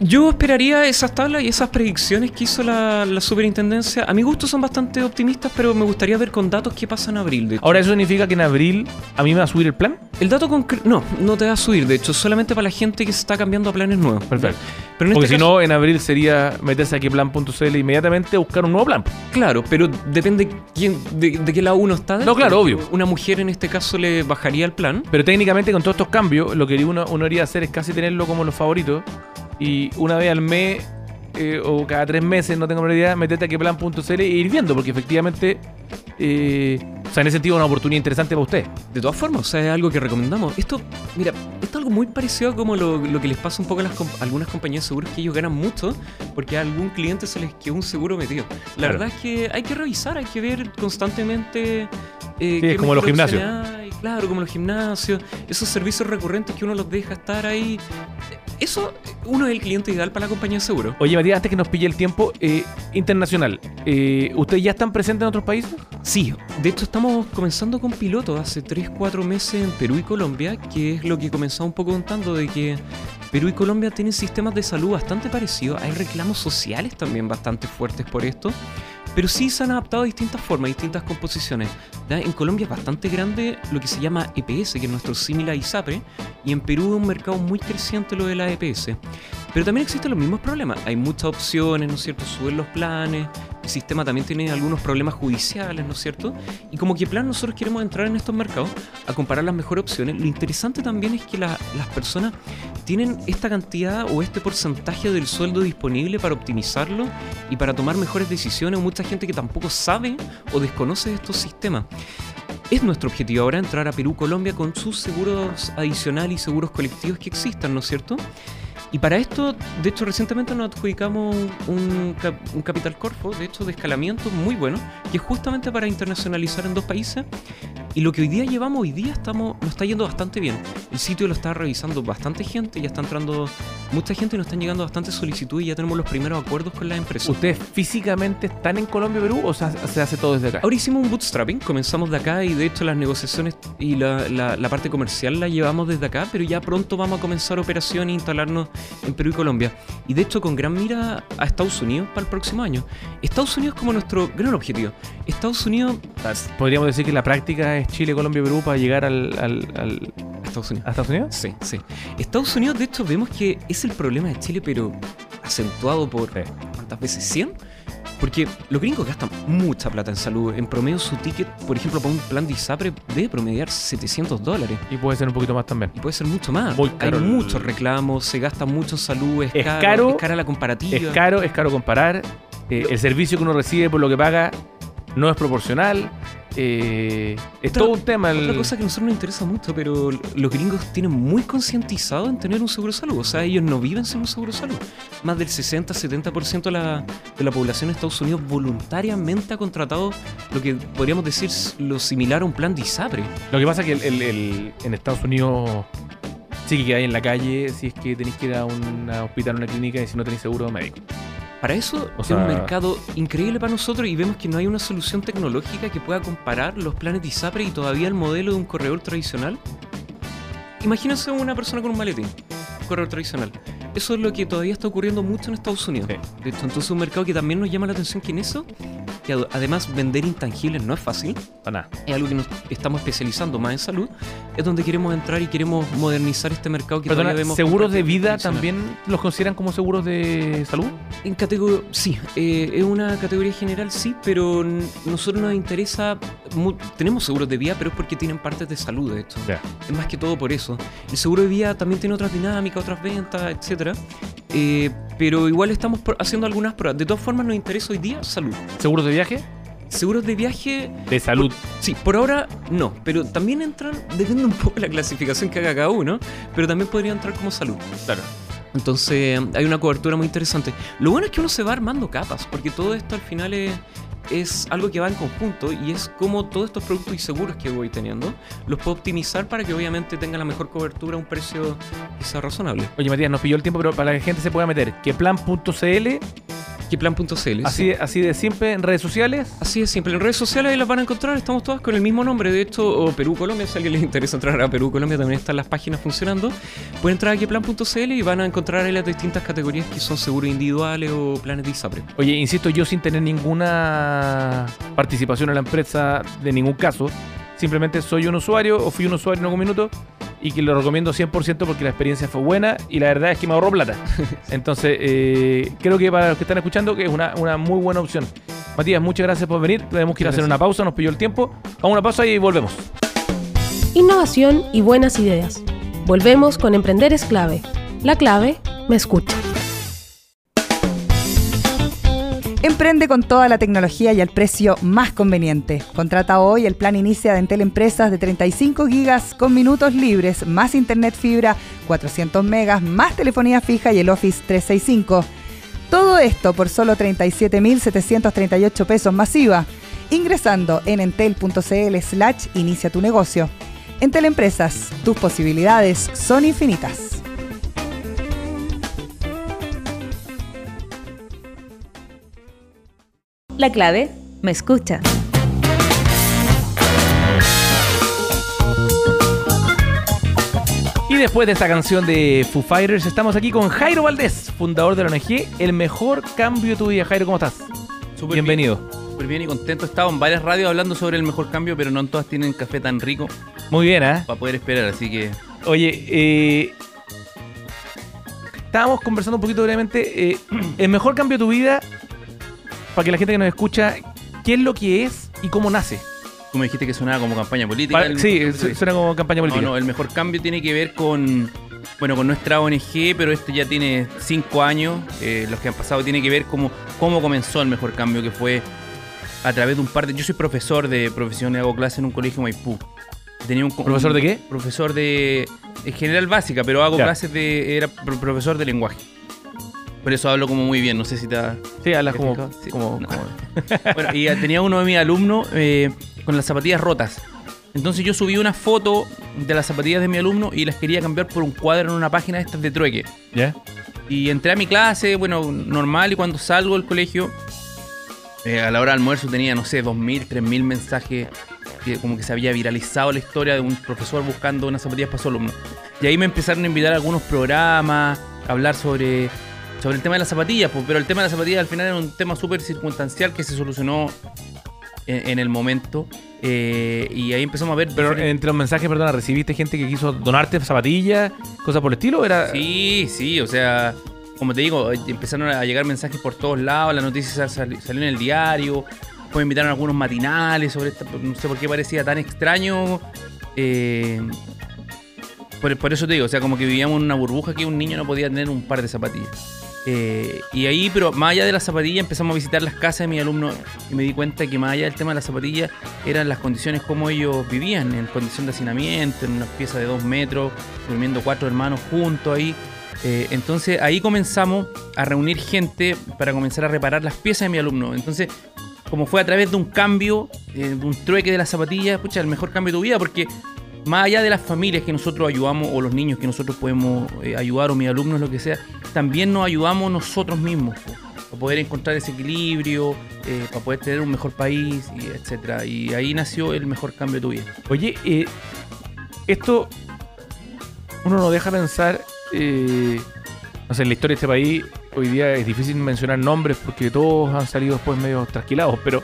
yo esperaría esas tablas y esas predicciones que hizo la, la superintendencia. A mi gusto son bastante optimistas, pero me gustaría ver con datos qué pasa en abril. Ahora, ¿eso significa que en abril a mí me va a subir el plan? el dato concreto. No, no te va a subir, de hecho, solamente para la gente que se está cambiando a planes nuevos. Perfecto. Pero Porque este si caso- no, en abril sería meterse aquí plan.cl inmediatamente a buscar un nuevo plan. Claro, pero depende quién, de, de qué lado uno está. No, claro, obvio. Una mujer en este caso le bajaría el plan. Pero técnicamente con todos estos cambios, lo que uno, uno iría a hacer es casi tenerlo como los favoritos. Y una vez al mes eh, o cada tres meses, no tengo la idea, meterte a queplan.cl e ir viendo, porque efectivamente, eh, o sea, en ese sentido es una oportunidad interesante para usted. De todas formas, o sea, es algo que recomendamos. Esto, mira, esto es algo muy parecido a como lo, lo que les pasa un poco a las com- algunas compañías de seguros que ellos ganan mucho porque a algún cliente se les quedó un seguro metido. La Claro. verdad es que hay que revisar, hay que ver constantemente. eh, Sí, qué es como los gimnasios. hay. Claro, como los gimnasios, esos servicios recurrentes que uno los deja estar ahí. Eso, uno es el cliente ideal para la compañía de seguro. Oye, Matías, antes que nos pille el tiempo, eh, internacional, eh, ¿ustedes ya están presentes en otros países? Sí, de hecho estamos comenzando con pilotos hace 3-4 meses en Perú y Colombia, que es lo que comenzaba un poco contando de que Perú y Colombia tienen sistemas de salud bastante parecidos, hay reclamos sociales también bastante fuertes por esto, pero sí se han adaptado a distintas formas, distintas composiciones. En Colombia es bastante grande lo que se llama EPS, que es nuestro símil a ISAPRE, y en Perú es un mercado muy creciente lo de la EPS. Pero también existen los mismos problemas. Hay muchas opciones, ¿no es cierto? Suben los planes. El sistema también tiene algunos problemas judiciales, ¿no es cierto? Y como que plan nosotros queremos entrar en estos mercados a comparar las mejores opciones. Lo interesante también es que la- las personas tienen esta cantidad o este porcentaje del sueldo disponible para optimizarlo y para tomar mejores decisiones. Mucha gente que tampoco sabe o desconoce estos sistemas. Es nuestro objetivo ahora entrar a Perú, Colombia con sus seguros adicionales y seguros colectivos que existan, ¿no es cierto? Y para esto, de hecho, recientemente nos adjudicamos un, cap- un capital corfo, de hecho, de escalamiento muy bueno, que es justamente para internacionalizar en dos países. Y lo que hoy día llevamos, hoy día estamos, nos está yendo bastante bien. El sitio lo está revisando bastante gente, ya está entrando mucha gente nos están llegando bastantes solicitudes y ya tenemos los primeros acuerdos con las empresas. ¿Ustedes físicamente están en Colombia, Perú o se hace todo desde acá? Ahora hicimos un bootstrapping, comenzamos de acá y de hecho las negociaciones y la, la- la parte comercial la llevamos desde acá, pero ya pronto vamos a comenzar operación e instalarnos en Perú y Colombia. Y de hecho con gran mira a Estados Unidos para el próximo año. Estados Unidos como nuestro gran objetivo. Estados Unidos... Podríamos decir que la práctica es Chile, Colombia, Perú para llegar al, al- al- Estados Unidos. a Estados Unidos. Sí, sí. Estados Unidos, de hecho, vemos que es el problema de Chile, pero acentuado por Sí. ¿cuántas veces? ¿100? Porque los gringos gastan mucha plata en salud. En promedio, su ticket, por ejemplo, para un plan de ISAPRE, debe promediar 700 dólares. Y puede ser un poquito más también. Y puede ser mucho más. Muy caro Hay el- muchos reclamos, se gasta mucho en salud, es, Es caro, caro, es cara la comparativa. Es caro, es caro comparar. eh, el servicio que uno recibe por lo que paga no es proporcional. eh, es Otra- todo un tema. el- Otra cosa que a nosotros nos interesa mucho, pero los gringos tienen muy concientizado en tener un seguro de salud. O sea, ellos no viven sin un seguro de salud. Más del 60-70% de la, de la población de Estados Unidos voluntariamente ha contratado lo que podríamos decir lo similar a un plan de ISAPRE. Lo que pasa es que el- el- el- en Estados Unidos sí que hay en la calle si es que tenéis que ir a un hospital o una clínica y si no tenéis seguro médico. Para eso O es un mercado increíble para nosotros y vemos que no hay una solución tecnológica que pueda comparar los planes de ISAPRE y todavía el modelo de un corredor tradicional. Imagínense una persona con un maletín, un corredor tradicional. Eso es lo que todavía está ocurriendo mucho en Estados Unidos. Sí. De hecho, entonces es un mercado que también nos llama la atención que en eso, que ad- además vender intangibles no es fácil, Para nada. es algo que nos estamos especializando más en salud, es donde queremos entrar y queremos modernizar este mercado que Perdona, todavía vemos ¿seguros de vida también los consideran como seguros de salud? En categoría, sí, eh, es una categoría general, sí, pero nosotros nos interesa, tenemos seguros de vida, pero es porque tienen partes de salud, de hecho. Es más que todo por eso. El seguro de vida también tiene otras dinámicas, otras ventas, etcétera. Eh, pero igual estamos haciendo algunas pruebas. De todas formas, nos interesa hoy día salud. ¿Seguros de viaje? Seguros de viaje, De salud. sí, por ahora no, pero también entran, (laughs) depende un poco de la clasificación que haga cada uno, pero también podría entrar como salud. Claro. Entonces hay una cobertura muy interesante. Lo bueno es que uno se va armando capas, porque todo esto al final es, es algo que va en conjunto y es como todos estos productos y seguros que voy teniendo los puedo optimizar para que obviamente tengan la mejor cobertura a un precio quizá razonable. Oye, Matías, nos pilló el tiempo, pero para que la gente se pueda meter, que plan.cl, Queplan.cl. así, sí. de- así de siempre en redes sociales. Así es simple. En redes sociales ahí las van a encontrar. Estamos todas con el mismo nombre. De hecho, o Perú Colombia. Si a alguien les interesa entrar a Perú Colombia, también están las páginas funcionando. Pueden entrar a queplan.cl y van a encontrar ahí las distintas categorías que son seguros individuales o planes de ISAPRE. Oye, insisto, yo sin tener ninguna participación en la empresa de ningún caso, simplemente soy un usuario o fui un usuario en algún minuto y que lo recomiendo 100% porque la experiencia fue buena y la verdad es que me ahorró plata. (laughs) Entonces, eh, creo que para los que están escuchando que es una, una muy buena opción. Matías, muchas gracias por venir. Tenemos que ir a hacer una pausa, nos pilló el tiempo. Vamos a una pausa y volvemos. Innovación y buenas ideas. Volvemos con Emprender es clave. La clave me escucha. Emprende con toda la tecnología y al precio más conveniente. Contrata hoy el plan Inicia de Entel Empresas de 35 gigas con minutos libres, más internet fibra, 400 megas, más telefonía fija y el Office 365. Todo esto por solo 37.738 pesos masiva, ingresando en entel.cl slash inicia tu negocio. Entel Empresas, tus posibilidades son infinitas. La clave me escucha. Y después de esta canción de Foo Fighters, estamos aquí con Jairo Valdés, fundador de la ONG El Mejor Cambio de tu Vida. Jairo, ¿cómo estás? Súper Bienvenido. bien, Súper bien y contento. He estado en varias radios hablando sobre el mejor cambio, pero no en todas tienen café tan rico Muy bien, ¿eh? para poder esperar. Así que Oye, eh, estábamos conversando un poquito brevemente. eh, (clears throat) el mejor cambio de tu vida, para que la gente que nos escucha, ¿qué es lo que es y cómo nace? tú me dijiste que sonaba como campaña política. Para- sí, su- suena como campaña No, política. no, el mejor cambio tiene que ver con, bueno, con nuestra ONG, pero esto ya tiene cinco años. eh, los que han pasado tiene que ver como cómo comenzó el mejor cambio, que fue a través de un par de. Yo soy profesor de profesión y hago clase en un colegio en Maipú. Tenía un, ¿Profesor de qué? Profesor de, en general básica, pero hago Ya. clases de. Era pro- profesor de lenguaje. Por eso hablo como muy bien, no sé si te ha- Sí, hablas ¿Te como, fijas? Sí. como- No. como- (laughs) Bueno, y tenía uno de mis alumnos eh, con las zapatillas rotas. Entonces yo subí una foto de las zapatillas de mi alumno y las quería cambiar por un cuadro en una página de estas de trueque. ¿Ya? Y entré a mi clase, bueno, normal, y cuando salgo del colegio, eh, a la hora del almuerzo tenía, no sé, 2.000, 3.000 mensajes, que como que se había viralizado la historia de un profesor buscando unas zapatillas para su alumno. Y ahí me empezaron a invitar a algunos programas, a hablar sobre, sobre el tema de las zapatillas, pues, pero el tema de las zapatillas al final era un tema súper circunstancial que se solucionó en, en el momento. eh, y ahí empezamos a ver... Pero diferentes- entre los mensajes, perdona, ¿recibiste gente que quiso donarte zapatillas, cosas por el estilo? ¿o Era... Sí, sí, o sea, como te digo, eh, empezaron a llegar mensajes por todos lados, la noticia sal- salió en el diario, me invitaron a algunos matinales sobre esta, no sé por qué parecía tan extraño. eh, por, por eso te digo, o sea, como que vivíamos en una burbuja que un niño no podía tener un par de zapatillas. Eh, y ahí, pero más allá de las zapatillas, empezamos a visitar las casas de mis alumnos y me di cuenta que más allá del tema de las zapatillas, eran las condiciones como ellos vivían, en condición de hacinamiento, en una pieza de dos metros, durmiendo cuatro hermanos juntos ahí. Eh, entonces ahí comenzamos a reunir gente para comenzar a reparar las piezas de mi alumno. Entonces, como fue a través de un cambio, eh, de un trueque de las zapatillas, pucha, el mejor cambio de tu vida, porque más allá de las familias que nosotros ayudamos o los niños que nosotros podemos eh, ayudar o mis alumnos, lo que sea, también nos ayudamos nosotros mismos para poder encontrar ese equilibrio, eh, para poder tener un mejor país, y etcétera. Y ahí nació el mejor cambio de tu vida. Oye, eh, esto uno no deja pensar, no sé, en la historia de este país, hoy día es difícil mencionar nombres porque todos han salido después medio trasquilados, pero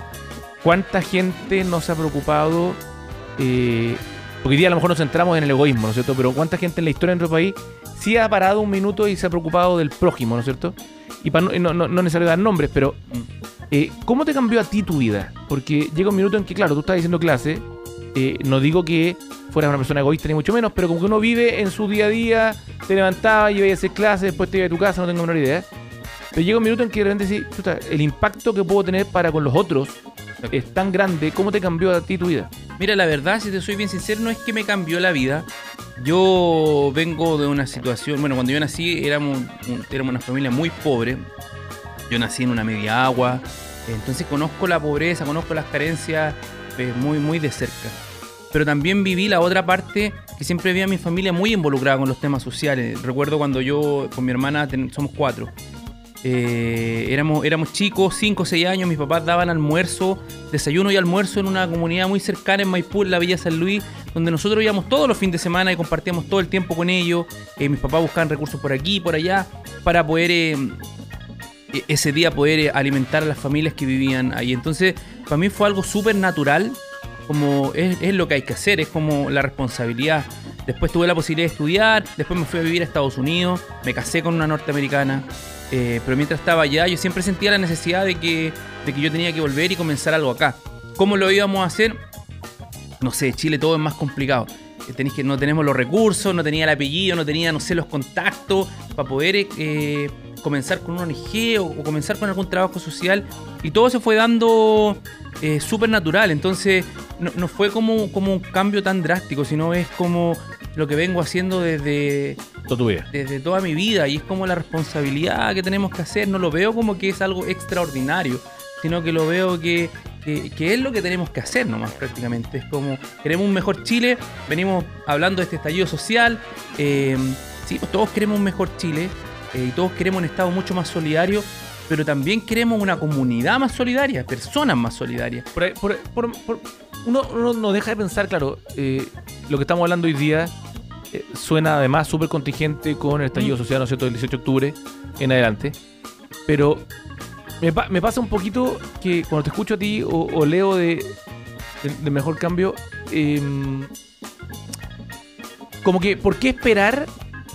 ¿cuánta gente no se ha preocupado? Porque hoy día a lo mejor nos centramos en el egoísmo, ¿no es cierto? Pero ¿cuánta gente en la historia de nuestro país sí ha parado un minuto y se ha preocupado del prójimo, ¿no es cierto? Y para no, no, no, necesario dar nombres, pero eh, ¿cómo te cambió a ti tu vida? Porque llega un minuto en que, claro, tú estás diciendo clase, eh, no digo que fueras una persona egoísta ni mucho menos, pero como que uno vive en su día a día, te levantaba y ibas a hacer clase, después te ibas a tu casa, no tengo menor idea. Pero llega un minuto en que de repente decís, "Chuta, el impacto que puedo tener para con los otros es tan grande, ¿cómo te cambió a ti tu vida? Mira, la verdad, si te soy bien sincero, no es que me cambió la vida. Yo vengo de una situación, bueno, cuando yo nací éramos, éramos una familia muy pobre. Yo nací en una media agua, entonces conozco la pobreza, conozco las carencias eh, muy, muy de cerca. Pero también viví la otra parte que siempre vi a mi familia muy involucrada con los temas sociales. Recuerdo cuando yo con mi hermana, somos cuatro, eh, éramos, éramos chicos, 5 o 6 años, mis papás daban almuerzo, desayuno y almuerzo en una comunidad muy cercana en Maipú, en la Villa San Luis, donde nosotros íbamos todos los fines de semana y compartíamos todo el tiempo con ellos. Eh, mis papás buscaban recursos por aquí y por allá para poder eh, e- ese día poder eh, alimentar a las familias que vivían ahí. Entonces, para mí fue algo súper natural, como es, es lo que hay que hacer, es como la responsabilidad. Después tuve la posibilidad de estudiar, después me fui a vivir a Estados Unidos, me casé con una norteamericana, eh, pero mientras estaba allá yo siempre sentía la necesidad de que, de que yo tenía que volver y comenzar algo acá. ¿Cómo lo íbamos a hacer? No sé, Chile todo es más complicado. Eh, Tenéis que no tenemos los recursos, no tenía el apellido, no tenía, no sé, los contactos para poder eh, comenzar con una ONG o, comenzar con algún trabajo social. Y todo se fue dando eh, súper natural. Entonces, no, no fue como, como un cambio tan drástico, sino es como lo que vengo haciendo desde, Toda tu vida. desde toda mi vida y es como la responsabilidad que tenemos que hacer. No lo veo como que es algo extraordinario, sino que lo veo que, que, que es lo que tenemos que hacer nomás prácticamente. Es como queremos un mejor Chile, venimos hablando de este estallido social. eh, sí, pues todos queremos un mejor Chile eh, y todos queremos un Estado mucho más solidario. Pero también queremos una comunidad más solidaria, personas más solidarias. Por, ahí- por- por- por- uno, uno no deja de pensar, claro, eh, lo que estamos hablando hoy día eh, suena además súper contingente con el estallido social, ¿no es cierto?, del 18 de octubre en adelante. Pero me, pa- me pasa un poquito que cuando te escucho a ti o, o leo de, de, de Mejor Cambio, em, como que, ¿por qué esperar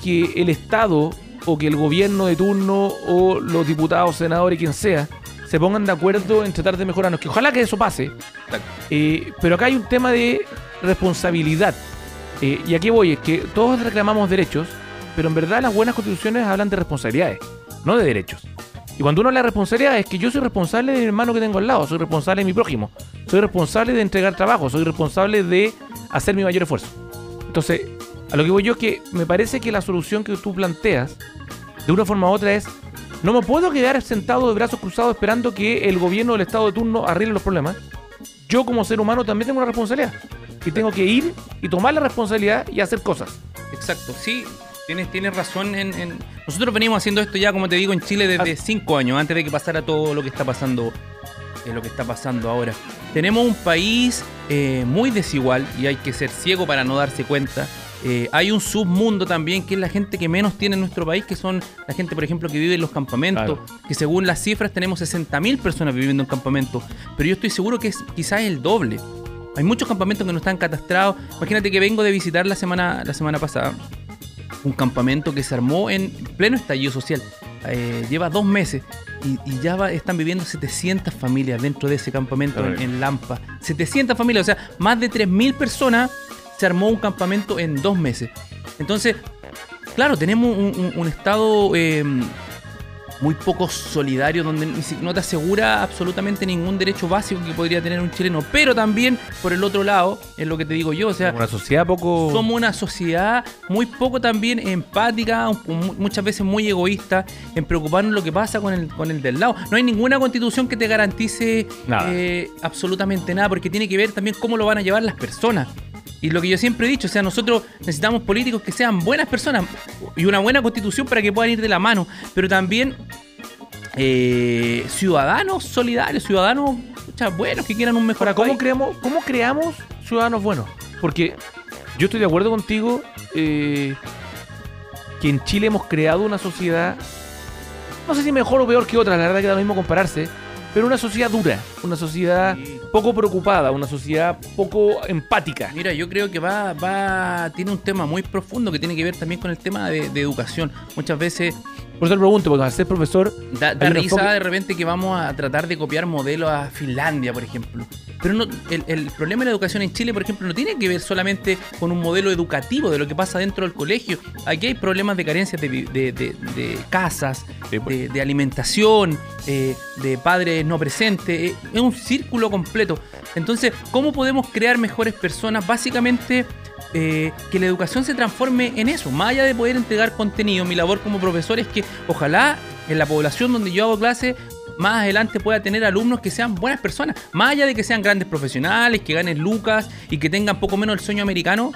que el Estado o que el gobierno de turno o los diputados, senadores, quien sea, se pongan de acuerdo en tratar de mejorarnos? Que ojalá que eso pase. Eh, pero acá hay un tema de responsabilidad. Eh, y aquí voy, es que todos reclamamos derechos, pero en verdad las buenas constituciones hablan de responsabilidades, no de derechos. Y cuando uno habla de responsabilidad es que yo soy responsable de mi hermano que tengo al lado, soy responsable de mi prójimo, soy responsable de entregar trabajo, soy responsable de hacer mi mayor esfuerzo. Entonces, a lo que voy yo es que me parece que la solución que tú planteas, de una forma u otra, es no me puedo quedar sentado de brazos cruzados esperando que el gobierno del estado de turno arregle los problemas. Yo como ser humano también tengo una responsabilidad. y tengo que ir y tomar la responsabilidad y hacer cosas. Exacto, sí, tienes, tienes razón. En, en- Nosotros venimos haciendo esto ya, como te digo, en Chile desde cinco años, antes de que pasara todo lo que está pasando, eh, lo que está pasando ahora. Tenemos un país eh, muy desigual y hay que ser ciego para no darse cuenta. Eh, hay un submundo también que es la gente que menos tiene en nuestro país, que son la gente, por ejemplo, que vive en los campamentos, Claro. que según las cifras tenemos 60.000 personas viviendo en campamentos, pero yo estoy seguro que es quizás el doble. Hay muchos campamentos que no están catastrados. Imagínate que vengo de visitar la semana, la semana pasada un campamento que se armó en pleno estallido social. Eh, lleva dos meses y, y ya va- están viviendo 700 familias dentro de ese campamento en, en Lampa. 700 familias, o sea, más de 3.000 personas se armó un campamento en dos meses. Entonces, claro, tenemos un, un- un estado eh, muy poco solidario donde no te asegura absolutamente ningún derecho básico que podría tener un chileno. Pero también, por el otro lado, es lo que te digo yo, o sea, Una sociedad poco... somos una sociedad muy poco también empática, muchas veces muy egoísta en preocuparnos lo que pasa con el, con el del lado. No hay ninguna constitución que te garantice Nada. eh, absolutamente nada, porque tiene que ver también cómo lo van a llevar las personas. Y lo que yo siempre he dicho, o sea, nosotros necesitamos políticos que sean buenas personas y una buena constitución para que puedan ir de la mano, pero también eh, ciudadanos solidarios, ciudadanos buenos que quieran un mejor ¿cómo país. creamos, ¿cómo creamos ciudadanos buenos? Porque yo estoy de acuerdo contigo eh, que en Chile hemos creado una sociedad, no sé si mejor o peor que otras, la verdad que da lo mismo compararse, pero una sociedad dura, una sociedad poco preocupada, una sociedad poco empática. Mira, yo creo que va, va, tiene un tema muy profundo que tiene que ver también con el tema de, de educación. Muchas veces Por eso te pregunto, porque al ser profesor, da, da risa enfoque- de repente que vamos a tratar de copiar modelos a Finlandia, por ejemplo. Pero no, el, el problema de la educación en Chile, por ejemplo, no tiene que ver solamente con un modelo educativo de lo que pasa dentro del colegio. Aquí hay problemas de carencias de, de- de- de casas, Sí, pues. de, de alimentación, eh, de padres no presentes. Es un círculo completo. Entonces, ¿cómo podemos crear mejores personas? Básicamente, eh, que la educación se transforme en eso. Más allá de poder entregar contenido, mi labor como profesor es que ojalá en la población donde yo hago clase más adelante pueda tener alumnos que sean buenas personas, más allá de que sean grandes profesionales, que ganen lucas y que tengan poco menos el sueño americano.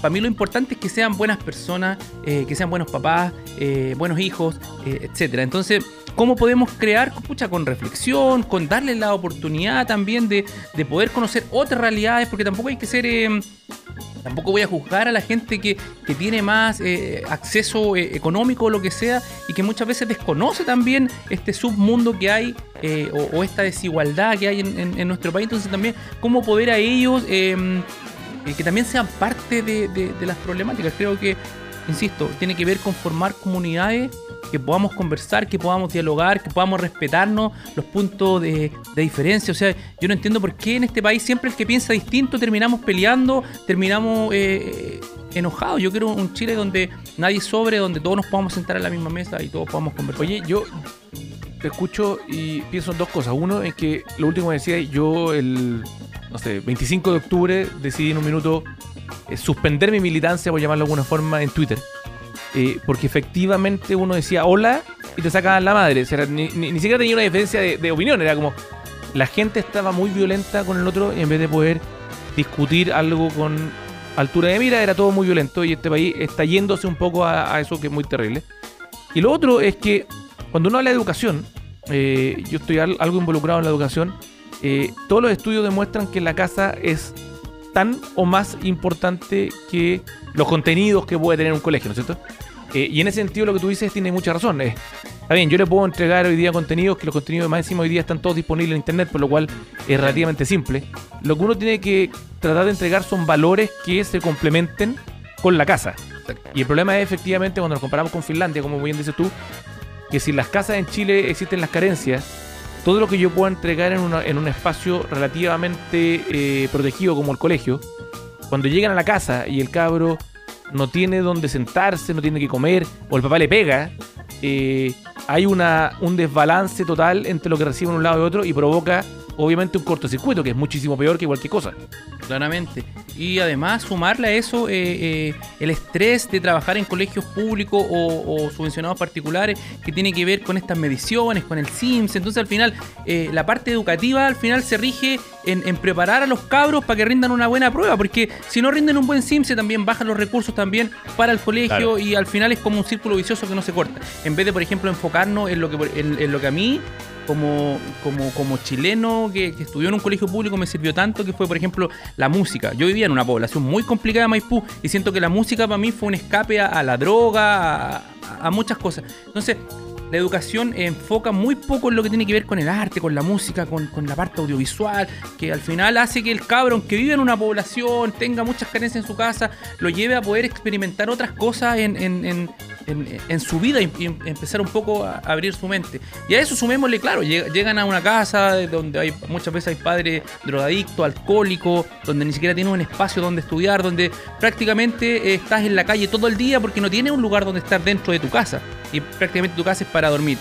Para mí lo importante es que sean buenas personas, eh, que sean buenos papás, eh, buenos hijos, eh, etcétera. Entonces, ¿cómo podemos crear, pucha, con reflexión, con darles la oportunidad también de, de poder conocer otras realidades? Porque tampoco hay que ser eh, Tampoco voy a juzgar a la gente que, que tiene más eh, acceso económico o lo que sea y que muchas veces desconoce también este submundo que hay o, o esta desigualdad que hay en, en- en nuestro país. Entonces también cómo poder a ellos eh, eh, que también sean parte de, de- las problemáticas. Creo que, insisto, tiene que ver con formar comunidades que podamos conversar, que podamos dialogar, que podamos respetarnos los puntos de, de diferencia. O sea, yo no entiendo por qué en este país siempre el que piensa distinto terminamos peleando, terminamos eh, enojados. Yo quiero un Chile donde nadie sobre, donde todos nos podamos sentar a la misma mesa y todos podamos conversar. Oye, yo te escucho y pienso en dos cosas. Uno es que lo último que decía, yo el, no sé, 25 de octubre decidí en un minuto eh, suspender mi militancia, por llamarlo de alguna forma, en Twitter. Eh, porque efectivamente uno decía hola y te sacaban la madre. Ni, siquiera tenía una diferencia de, de opinión. Era como la gente estaba muy violenta con el otro y en vez de poder discutir algo con altura de mira, era todo muy violento y este país está yéndose un poco a, eso que es muy terrible. Y lo otro es que cuando uno habla de educación, eh, yo estoy al- algo involucrado en la educación, eh, todos los estudios demuestran que la casa es tan o más importante que los contenidos que puede tener un colegio, ¿no es cierto? Eh, y en ese sentido lo que tú dices tiene mucha razón. eh. está bien, yo le puedo entregar hoy día contenidos, que los contenidos más encima hoy día están todos disponibles en internet, por lo cual es relativamente simple. Lo que uno tiene que tratar de entregar son valores que se complementen con la casa. Y el problema es efectivamente cuando nos comparamos con Finlandia, como bien dices tú, que si en las casas en Chile existen las carencias, todo lo que yo pueda entregar en, un espacio relativamente eh, protegido como el colegio, cuando llegan a la casa y el cabro no tiene donde sentarse, no tiene que comer, o el papá le pega, eh, hay una, un desbalance total entre lo que reciben un lado y otro y provoca obviamente un cortocircuito, que es muchísimo peor que cualquier cosa. claramente. Y además sumarle a eso eh, eh, el estrés de trabajar en colegios públicos o, o subvencionados particulares que tiene que ver con estas mediciones, con el SIMS. Entonces al final eh, la parte educativa al final se rige en, en preparar a los cabros para que rindan una buena prueba, porque si no rinden un buen SIMS también bajan los recursos también para el colegio Claro. y al final es como un círculo vicioso que no se corta. En vez de, por ejemplo, enfocarnos en lo que, en, en lo que a mí como, como, como chileno que, que estudió en un colegio público me sirvió tanto que fue, por ejemplo, la música. Yo vivía en una población muy complicada de Maipú y siento que la música para mí fue un escape a, la droga, a, muchas cosas. Entonces, la educación enfoca muy poco en lo que tiene que ver con el arte, con la música, con, la parte audiovisual, que al final hace que el cabrón que vive en una población, tenga muchas carencias en su casa, lo lleve a poder experimentar otras cosas en- en- en- su vida y, empezar un poco a abrir su mente. Y a eso sumémosle, claro, lleg- llegan a una casa donde hay muchas veces hay padres drogadictos, alcohólicos, donde ni siquiera tienen un espacio donde estudiar, donde prácticamente eh, estás en la calle todo el día porque no tienes un lugar donde estar dentro de tu casa. Y prácticamente tu casa es para dormir.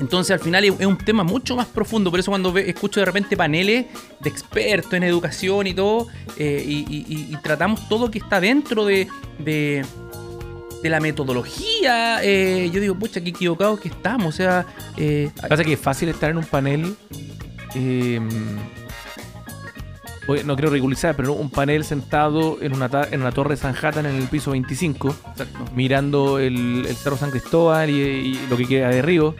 Entonces al final es un tema mucho más profundo, por eso cuando escucho de repente paneles de expertos en educación y todo, eh, y, tratamos todo que está dentro de, de, de la metodología, eh, yo digo, pucha, qué equivocados que estamos, o sea... eh, Pasa que es fácil estar en un panel. eh, oye, no quiero ridiculizar, pero un panel sentado en una, en una torre Sanhattan en el piso 25, exacto. mirando el, el Cerro San Cristóbal y, y lo que queda de Río,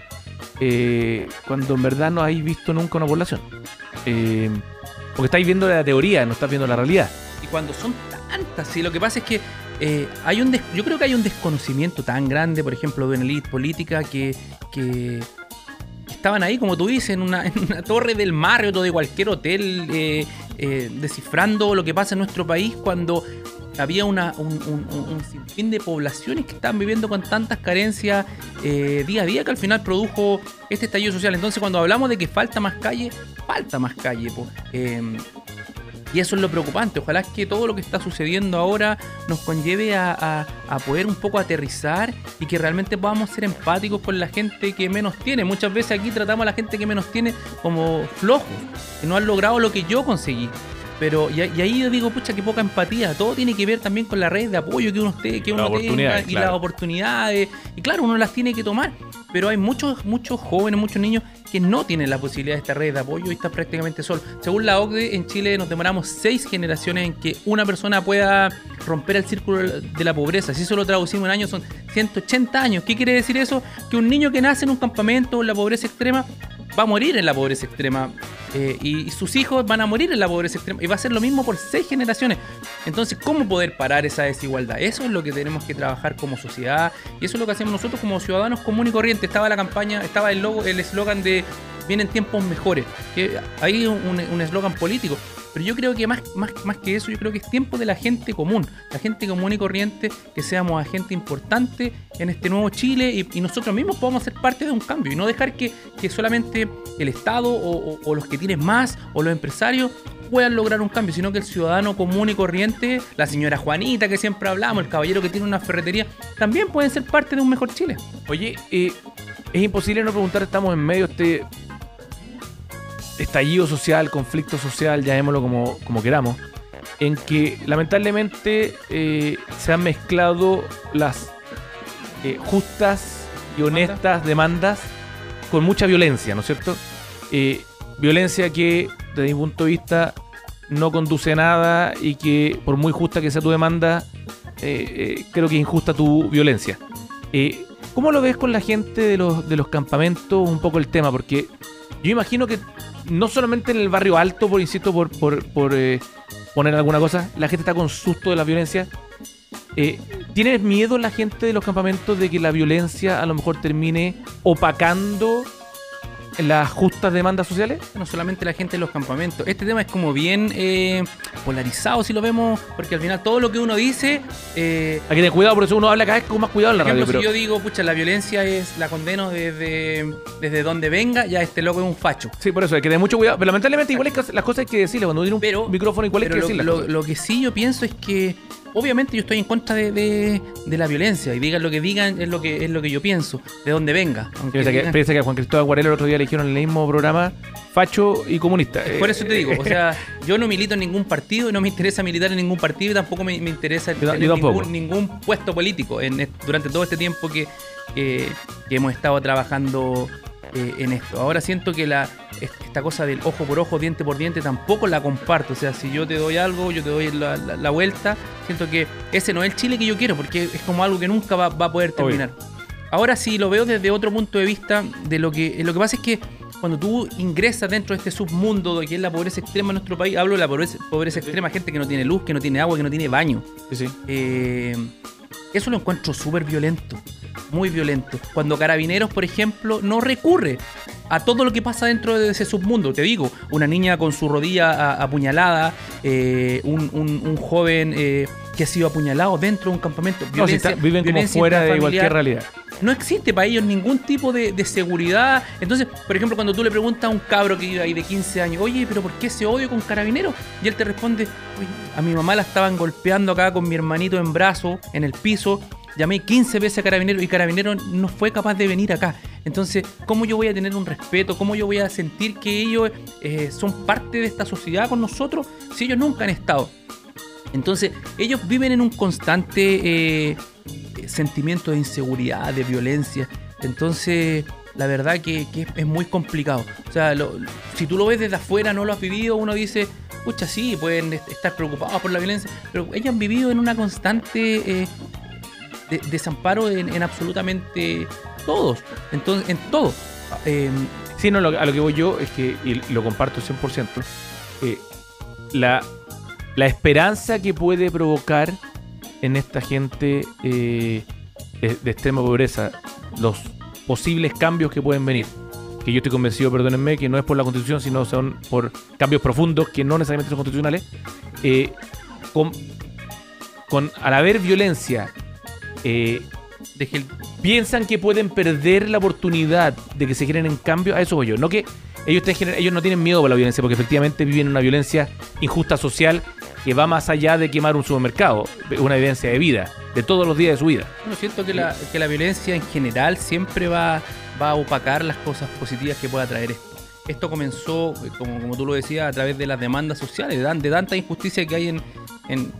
eh, cuando en verdad no habéis visto nunca una población. Eh, porque estáis viendo la teoría, no estás viendo la realidad. Y cuando son tantas, sí, lo que pasa es que eh, hay un yo creo que hay un desconocimiento tan grande, por ejemplo, de una elite política que, estaban ahí, como tú dices, en una, (laughs) torre del Marriott o de cualquier hotel, eh, eh, descifrando lo que pasa en nuestro país cuando había una, un, un- sinfín de poblaciones que estaban viviendo con tantas carencias día a día que al final produjo este estallido social. Entonces, cuando hablamos de que falta más calle, falta más calle. po. Eh, y eso es lo preocupante. Ojalá que todo lo que está sucediendo ahora nos conlleve a, a- a poder un poco aterrizar y que realmente podamos ser empáticos con la gente que menos tiene. Muchas veces aquí tratamos a la gente que menos tiene como flojos, que no han logrado lo que yo conseguí. Pero y, y ahí yo digo, pucha, qué poca empatía. Todo tiene que ver también con la red de apoyo que uno, esté, que uno tenga y claro. las oportunidades. Y claro, uno las tiene que tomar. Pero hay muchos, muchos jóvenes, muchos niños que no tienen la posibilidad de esta red de apoyo y están prácticamente solos. Según la OCDE, en Chile nos demoramos seis generaciones en que una persona pueda romper el círculo de la pobreza. Si eso lo traducimos en años, son 180 años. ¿Qué quiere decir eso? Que un niño que nace en un campamento en la pobreza extrema va a morir en la pobreza extrema. eh, y, sus hijos van a morir en la pobreza extrema. Y va a ser lo mismo por seis generaciones. Entonces, ¿cómo poder parar esa desigualdad? Eso es lo que tenemos que trabajar como sociedad. Y eso es lo que hacemos nosotros como ciudadanos comunes y corrientes. Estaba la campaña, estaba el logo, el eslogan de vienen tiempos mejores. Que hay un un eslogan político. Pero yo creo que más, más, más que eso, yo creo que es tiempo de la gente común, la gente común y corriente, que seamos agente importante en este nuevo Chile y, nosotros mismos podamos ser parte de un cambio y no dejar que, que solamente el Estado o, o- o los que tienen más o los empresarios puedan lograr un cambio, sino que el ciudadano común y corriente, la señora Juanita que siempre hablamos, el caballero que tiene una ferretería, también pueden ser parte de un mejor Chile. Oye, eh, es imposible no preguntar, estamos en medio de este estallido social, conflicto social, llamémoslo como, como queramos, en que lamentablemente eh, se han mezclado las eh, justas y honestas demandas con mucha violencia, ¿no es cierto? Eh, violencia que, desde mi punto de vista, no conduce a nada y que, por muy justa que sea tu demanda, creo que es injusta tu violencia. ¿Cómo lo ves con la gente de los, de los campamentos? Un poco el tema, porque yo imagino que no solamente en el barrio alto, por insisto, por, por, por, eh, poner alguna cosa, la gente está con susto de la violencia. Eh, ¿Tienes miedo la gente de los campamentos de que la violencia a lo mejor termine opacando las justas demandas sociales? no solamente la gente en los campamentos. Este tema es como bien eh, polarizado si lo vemos, porque al final todo lo que uno dice, eh, Hay que tener cuidado, por eso uno habla cada vez con más cuidado en la ejemplo, radio. si Pero... yo digo, pucha, la violencia es la condeno desde, desde donde venga, ya este loco es un facho. Sí, por eso hay que tener mucho cuidado. Pero lamentablemente igual hay que- las cosas hay que decirlas. Cuando tiene un Pero- micrófono igual hay que lo, decirlas. lo- lo que sí yo pienso es que obviamente yo estoy en contra de, de- de la violencia y digan lo que digan es lo que es lo que yo pienso, de dónde venga. Piensa que, piensa Juan Cristóbal Guarelo el otro día le dijeron en el mismo programa facho y comunista. (laughs) Por eso te digo, o sea, (laughs) yo no milito en ningún partido y no me interesa militar en ningún partido y tampoco me, me interesa tampoco. ningún, ningún puesto político en durante todo este tiempo que, que- que hemos estado trabajando eh, en esto. Ahora siento que la est- esta cosa del ojo por ojo, diente por diente, tampoco la comparto. O sea, si yo te doy algo, yo te doy la, la- la vuelta, siento que ese no es el Chile que yo quiero, porque es como algo que nunca va, va a poder Obvio. terminar. Ahora sí lo veo desde otro punto de vista de lo que lo que pasa es que cuando tú ingresas dentro de este submundo de que es la pobreza extrema en nuestro país, hablo de la pobreza, pobreza extrema, gente que no tiene luz, que no tiene agua, que no tiene baño. Sí, sí. Eh, eso lo encuentro súper violento, muy violento. Cuando Carabineros, por ejemplo, no recurre a todo lo que pasa dentro de ese submundo. Te digo, una niña con su rodilla apuñalada, eh, un, un- un joven eh, que ha sido apuñalado dentro de un campamento. No, si está- viven como fuera de cualquier realidad. No existe para ellos ningún tipo de, de seguridad. Entonces, por ejemplo, cuando tú le preguntas a un cabro que vive ahí de 15 años, oye, pero ¿por qué ese odio con carabineros? Y él te responde, oye, a mi mamá la estaban golpeando acá con mi hermanito en brazo, en el piso. Llamé 15 veces a Carabineros y Carabineros no fue capaz de venir acá. Entonces, ¿cómo yo voy a tener un respeto? ¿Cómo yo voy a sentir que ellos eh, son parte de esta sociedad con nosotros si ellos nunca han estado? Entonces, ellos viven en un constante eh, sentimiento de inseguridad, de violencia. Entonces, la verdad que, es, muy complicado. O sea, si tú lo ves desde afuera, no lo has vivido, uno dice, pucha, sí, pueden est- estar preocupados por la violencia, pero ellos han vivido en una constante eh, de- desamparo en, en absolutamente todos. Entonces, en todo. Eh, Sí, no, lo- a lo que voy yo es que, y lo comparto 100%, eh, la, la esperanza que puede provocar en esta gente eh, de, de extrema pobreza, los posibles cambios que pueden venir, que yo estoy convencido, perdónenme, que no es por la constitución, sino son por cambios profundos que no necesariamente son constitucionales, eh, con, con- al haber violencia, eh, piensan que pueden perder la oportunidad de que se generen cambios, a eso voy yo. No que ellos, te generen- ellos no tienen miedo por la violencia, porque efectivamente viven una violencia injusta social que va más allá de quemar un supermercado, una evidencia de vida, de todos los días de su vida. Bueno, siento que la, que la violencia en general siempre va, va a opacar las cosas positivas que pueda traer esto. Esto comenzó, eh, como, como tú lo decías, a través de las demandas sociales, de, de tanta injusticia que hay en, en-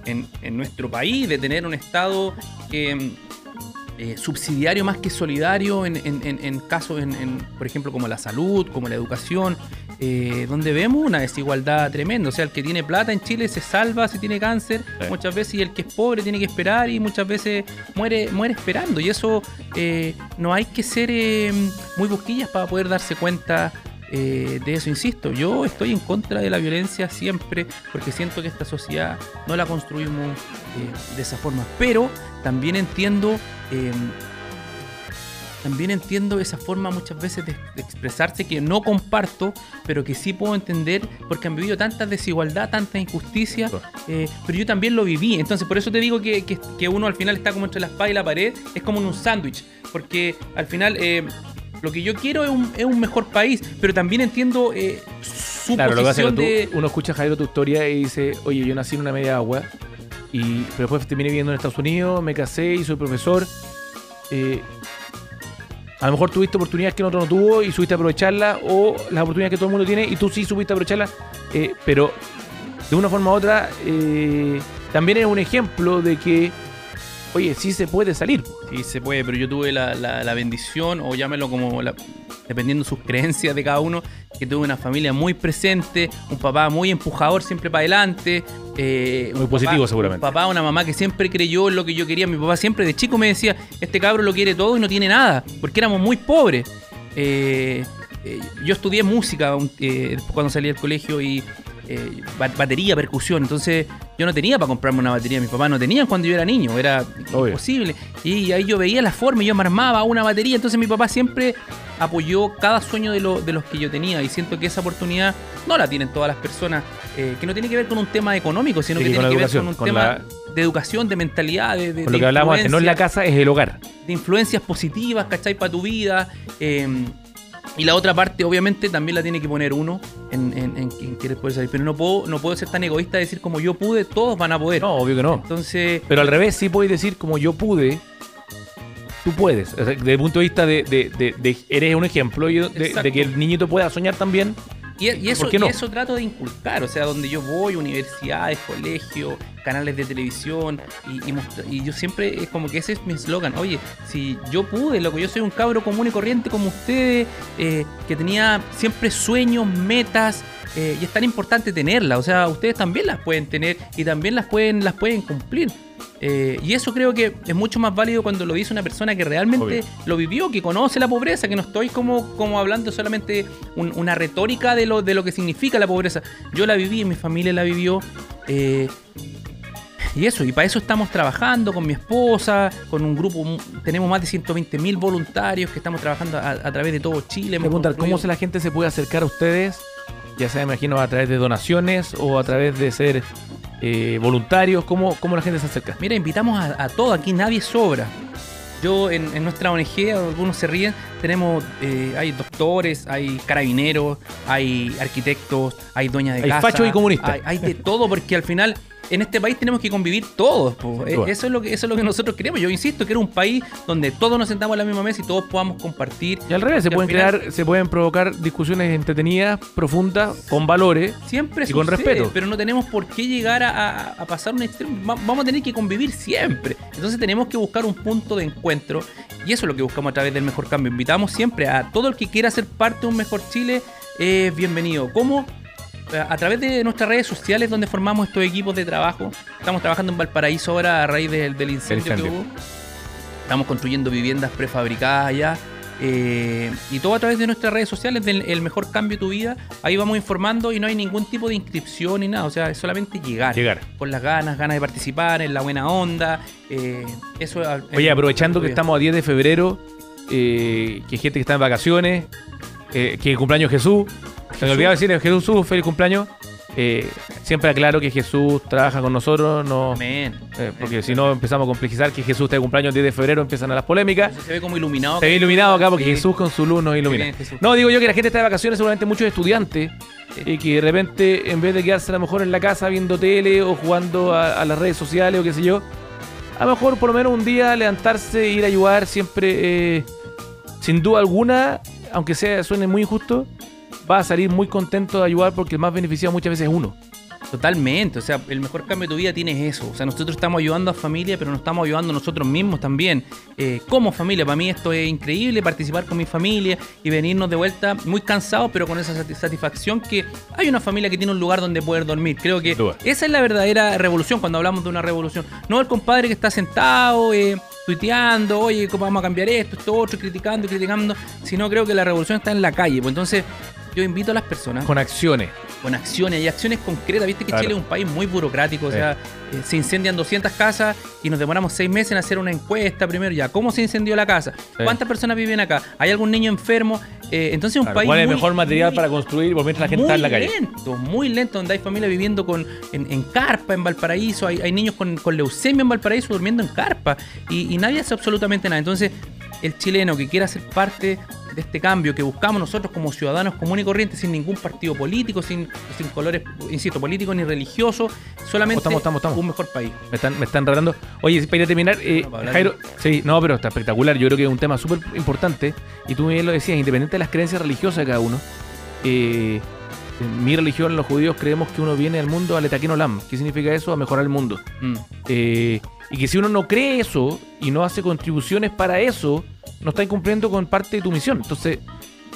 en- nuestro país, de tener un Estado eh, subsidiario más que solidario en, en- casos, por ejemplo, como la salud, como la educación, eh, donde vemos una desigualdad tremenda. O sea, el que tiene plata en Chile se salva si tiene cáncer Sí. muchas veces y el que es pobre tiene que esperar y muchas veces muere, muere esperando. Y eso eh, no hay que ser eh, muy busquillas para poder darse cuenta eh, de eso. Insisto, yo estoy en contra de la violencia siempre porque siento que esta sociedad no la construimos de esa forma. Pero también entiendo... también entiendo esa forma muchas veces de, de expresarse que no comparto, pero que sí puedo entender porque han vivido tanta desigualdad, tanta injusticia, eh, pero yo también lo viví. Entonces, por eso te digo que, que- que uno al final está como entre la espada y la pared, es como en un sándwich, porque al final eh, lo que yo quiero es un, es un mejor país, pero también entiendo eh, su Claro, lo que posición que de... tú- uno escucha Jairo tu historia y dice, oye, yo nací en una media agua, y, pero después terminé viviendo en Estados Unidos, me casé y soy profesor. eh, a lo mejor tuviste oportunidades que el otro no tuvo y supiste aprovecharlas, o las oportunidades que todo el mundo tiene y tú sí supiste aprovecharlas, eh, pero de una forma u otra eh, también es un ejemplo de que, oye, sí se puede salir. Sí, se puede, pero yo tuve la, la- la bendición, o llámelo como, la- dependiendo de sus (laughs) creencias de cada uno, que tuve una familia muy presente, un papá muy empujador siempre para adelante. eh, Muy positivo, papá- seguramente. Un papá, una mamá que siempre creyó en lo que yo quería. Mi papá siempre de chico me decía, este cabro lo quiere todo y no tiene nada, porque éramos muy pobres. Eh, eh, yo estudié música eh, cuando salí del colegio y eh, ba- batería, percusión. Entonces yo no tenía para comprarme una batería. Mis papás no tenían cuando yo era niño. Era Obvio. imposible. Y ahí yo veía la forma y yo me armaba una batería. Entonces mi papá siempre apoyó cada sueño de, lo- de los que yo tenía. Y siento que esa oportunidad no la tienen todas las personas. eh, que no tiene que ver con un tema económico, sino Sí, que tiene que ver con un con tema la- de educación, de mentalidad, de, de- Con lo de que hablábamos antes, no es la casa, es el hogar. de influencias positivas, ¿cachai? Para tu vida. eh, Y la otra parte, obviamente, también la tiene que poner uno en, en, en poder salir. Pero no puedo, no puedo ser tan egoísta de decir como yo pude, todos van a poder. No, obvio que no. Entonces, Pero al revés, sí puedes decir como yo pude, tú puedes. O sea, desde el punto de vista de, de- de- de- eres un ejemplo de, que el niñito pueda soñar también. Y, y eso, y eso trato de inculcar, o sea, donde yo voy, universidades, colegios, canales de televisión, y, y yo siempre es como que ese es mi eslogan, oye, si yo pude, loco, yo soy un cabro común y corriente como ustedes, eh, que tenía siempre sueños, metas, eh, y es tan importante tenerlas, o sea, ustedes también las pueden tener y también las pueden, las pueden cumplir. Eh, y eso creo que es mucho más válido cuando lo dice una persona que realmente Obvio. lo vivió, que conoce la pobreza, que no estoy como, como hablando solamente un- una retórica de lo, de lo que significa la pobreza. Yo la viví, mi familia la vivió. eh, y eso, y para eso estamos trabajando con mi esposa, con un grupo, tenemos más de 120 mil voluntarios que estamos trabajando a, a través de todo Chile. hemos Preguntar, ¿cómo se la gente se puede acercar a ustedes? Ya sea, imagino, a través de donaciones o a través de ser eh, voluntarios. ¿Cómo, ¿Cómo la gente se acerca? Mira, invitamos a, a todo, aquí nadie sobra. Yo en, en nuestra ONG, algunos se ríen, tenemos, eh, hay doctores, hay carabineros, hay arquitectos, hay dueñas de Hay casa. fachos y comunistas. Hay, hay de todo, porque al final en este país tenemos que convivir todos. po. Eh. Eso es, lo que, eso es lo que nosotros queremos. Yo insisto, quiero un país donde todos nos sentamos a la misma mesa y todos podamos compartir. Y al revés, se al pueden final- crear, se pueden provocar discusiones entretenidas, profundas, con valores. Siempre Y con respeto. pero no tenemos por qué llegar a, a- a pasar un extremo. Va- Vamos a tener que convivir siempre. Entonces tenemos que buscar un punto de encuentro y eso es lo que buscamos a través del Mejor Cambio. Invitamos siempre a todo el que quiera ser parte de un Mejor Chile, es bienvenido. ¿Cómo? Eh, A través de nuestras redes sociales donde formamos estos equipos de trabajo. Estamos trabajando en Valparaíso ahora a raíz del, del incendio, incendio. que hubo. Estamos construyendo viviendas prefabricadas allá. eh, y todo a través de nuestras redes sociales del El Mejor Cambio de tu Vida. Ahí vamos informando y no hay ningún tipo de inscripción ni nada. O sea, es solamente llegar. Llegar. Con las ganas, ganas de participar, en la buena onda. eh, eso es- Oye, aprovechando que es- estamos a 10 de febrero, eh, que hay gente que está en vacaciones, que cumpleaños Jesús. Se me olvidaba decirle Jesús, feliz cumpleaños. Eh, siempre aclaro que Jesús trabaja con nosotros, no, Amén. eh, porque si no empezamos a complejizar que Jesús está de cumpleaños el 10 de febrero, empiezan a las polémicas. Se ve como iluminado. Se ve iluminado acá porque Sí. Jesús con su luz nos ilumina. bien. No, digo yo que la gente está de vacaciones, seguramente muchos estudiantes, y que de repente, en vez de quedarse a lo mejor en la casa viendo tele o jugando a, a las redes sociales o qué sé yo, a lo mejor por lo menos un día levantarse e ir a ayudar siempre, eh, sin duda alguna, aunque sea suene muy injusto, va a salir muy contento de ayudar porque el más beneficiado muchas veces es uno. Totalmente, o sea, el mejor cambio de tu vida tienes eso. O sea, nosotros estamos ayudando a familia, pero nos estamos ayudando nosotros mismos también. Eh, como familia, para mí esto es increíble, participar con mi familia y venirnos de vuelta muy cansados, pero con esa sati- satisfacción que hay una familia que tiene un lugar donde poder dormir. Creo que esa es la verdadera revolución cuando hablamos de una revolución. No el compadre que está sentado, eh, tuiteando, oye, ¿cómo vamos a cambiar esto, esto, otro, criticando, criticando, sino creo que la revolución está en la calle. Pues entonces, yo invito a las personas Con acciones. con acciones y acciones concretas. Viste que Claro. Chile es un país muy burocrático, o sea, eh, se incendian 200 casas y nos demoramos seis meses en hacer una encuesta primero ya. ¿Cómo se incendió la casa? ¿Cuántas personas viven acá? ¿Hay algún niño enfermo? Eh, entonces es un Claro, país ¿Cuál es el muy- mejor material muy- para construir por mientras la gente muy está en la calle? lento, muy lento, donde hay familias viviendo con, en, en carpa en Valparaíso, hay, hay niños con, con leucemia en Valparaíso durmiendo en carpa y, y nadie hace absolutamente nada. Entonces, el chileno que quiera ser parte de este cambio que buscamos nosotros como ciudadanos comunes y corrientes, sin ningún partido político, sin, sin colores, insisto, políticos ni religiosos, solamente Estamos, estamos, estamos. un mejor país. Me están, me están retando. Oye, para ir a terminar, eh, No, para hablar Jairo, sí, no, pero está espectacular. Yo creo que es un tema súper importante. Y tú bien lo decías, independiente de las creencias religiosas de cada uno. eh, en mi religión, los judíos, creemos que uno viene al mundo al etaquino lam. ¿Qué significa eso? A mejorar el mundo. Mm. Eh, y que si uno no cree eso y no hace contribuciones para eso, no está incumpliendo con parte de tu misión. Entonces,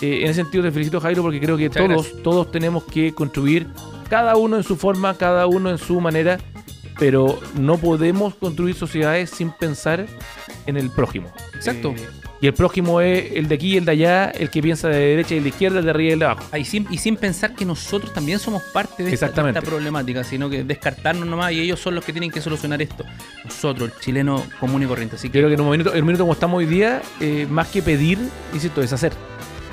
eh, en ese sentido te felicito, Jairo, porque creo que Muchas todos, todos tenemos que contribuir, cada uno en su forma, cada uno en su manera, pero no podemos construir sociedades sin pensar en el prójimo. Exacto. Eh, y el prójimo es el de aquí y el de allá, el que piensa de derecha y el de izquierda, el de arriba y el de abajo. Ah, y, sin, y sin pensar que nosotros también somos parte de esta, de Exactamente. esta problemática, sino que descartarnos nomás y ellos son los que tienen que solucionar esto. Nosotros, el chileno común y corriente. Así Yo que creo que en un minuto, un minuto como estamos hoy día, eh, más que pedir, insisto, es hacer.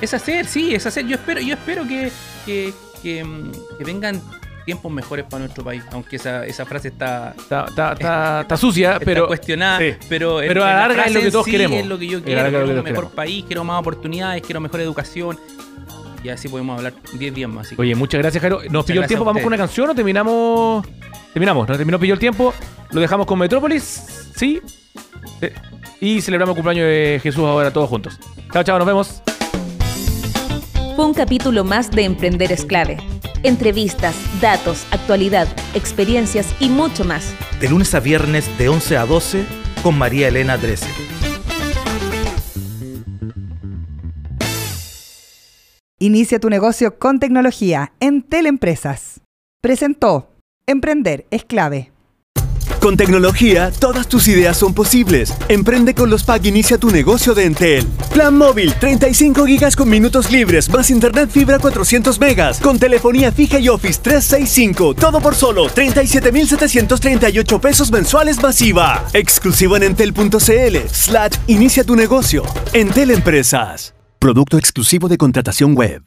es hacer, sí, es hacer. Yo espero, yo espero que, que, que, mm, que vengan tiempos mejores para nuestro país. Aunque esa, esa frase está, Está, está- está- está sucia, está pero. cuestionada, sí. pero, Pero en a la la larga es lo que todos sí queremos. Es lo que yo quiero, quiero que un mejor queremos. país, quiero más oportunidades, quiero mejor educación. Y así podemos hablar 10 días más. así Oye, muchas gracias, Jairo. ¿Nos pilló el tiempo? ¿Vamos con una canción o terminamos? Terminamos, nos terminó pilló el tiempo. Lo dejamos con Metrópolis, ¿sí? Y celebramos el cumpleaños de Jesús ahora todos juntos. Chao, chao, nos vemos. Fue un capítulo más de Emprender es clave. Entrevistas, datos, actualidad, experiencias y mucho más. De lunes a viernes de 11 a 12 con María Elena Drese. Inicia tu negocio con tecnología en Teleempresas. Presentó Emprender es clave. Con tecnología, todas tus ideas son posibles. Emprende con los PAC Inicia tu negocio de Entel. Plan móvil, 35 gigas con minutos libres, más internet fibra 400 megas, con telefonía fija y Office 365. Todo por solo 37,738 pesos mensuales masiva. Exclusivo en entel.cl. Slash Inicia tu negocio. Entel Empresas. Producto exclusivo de contratación web.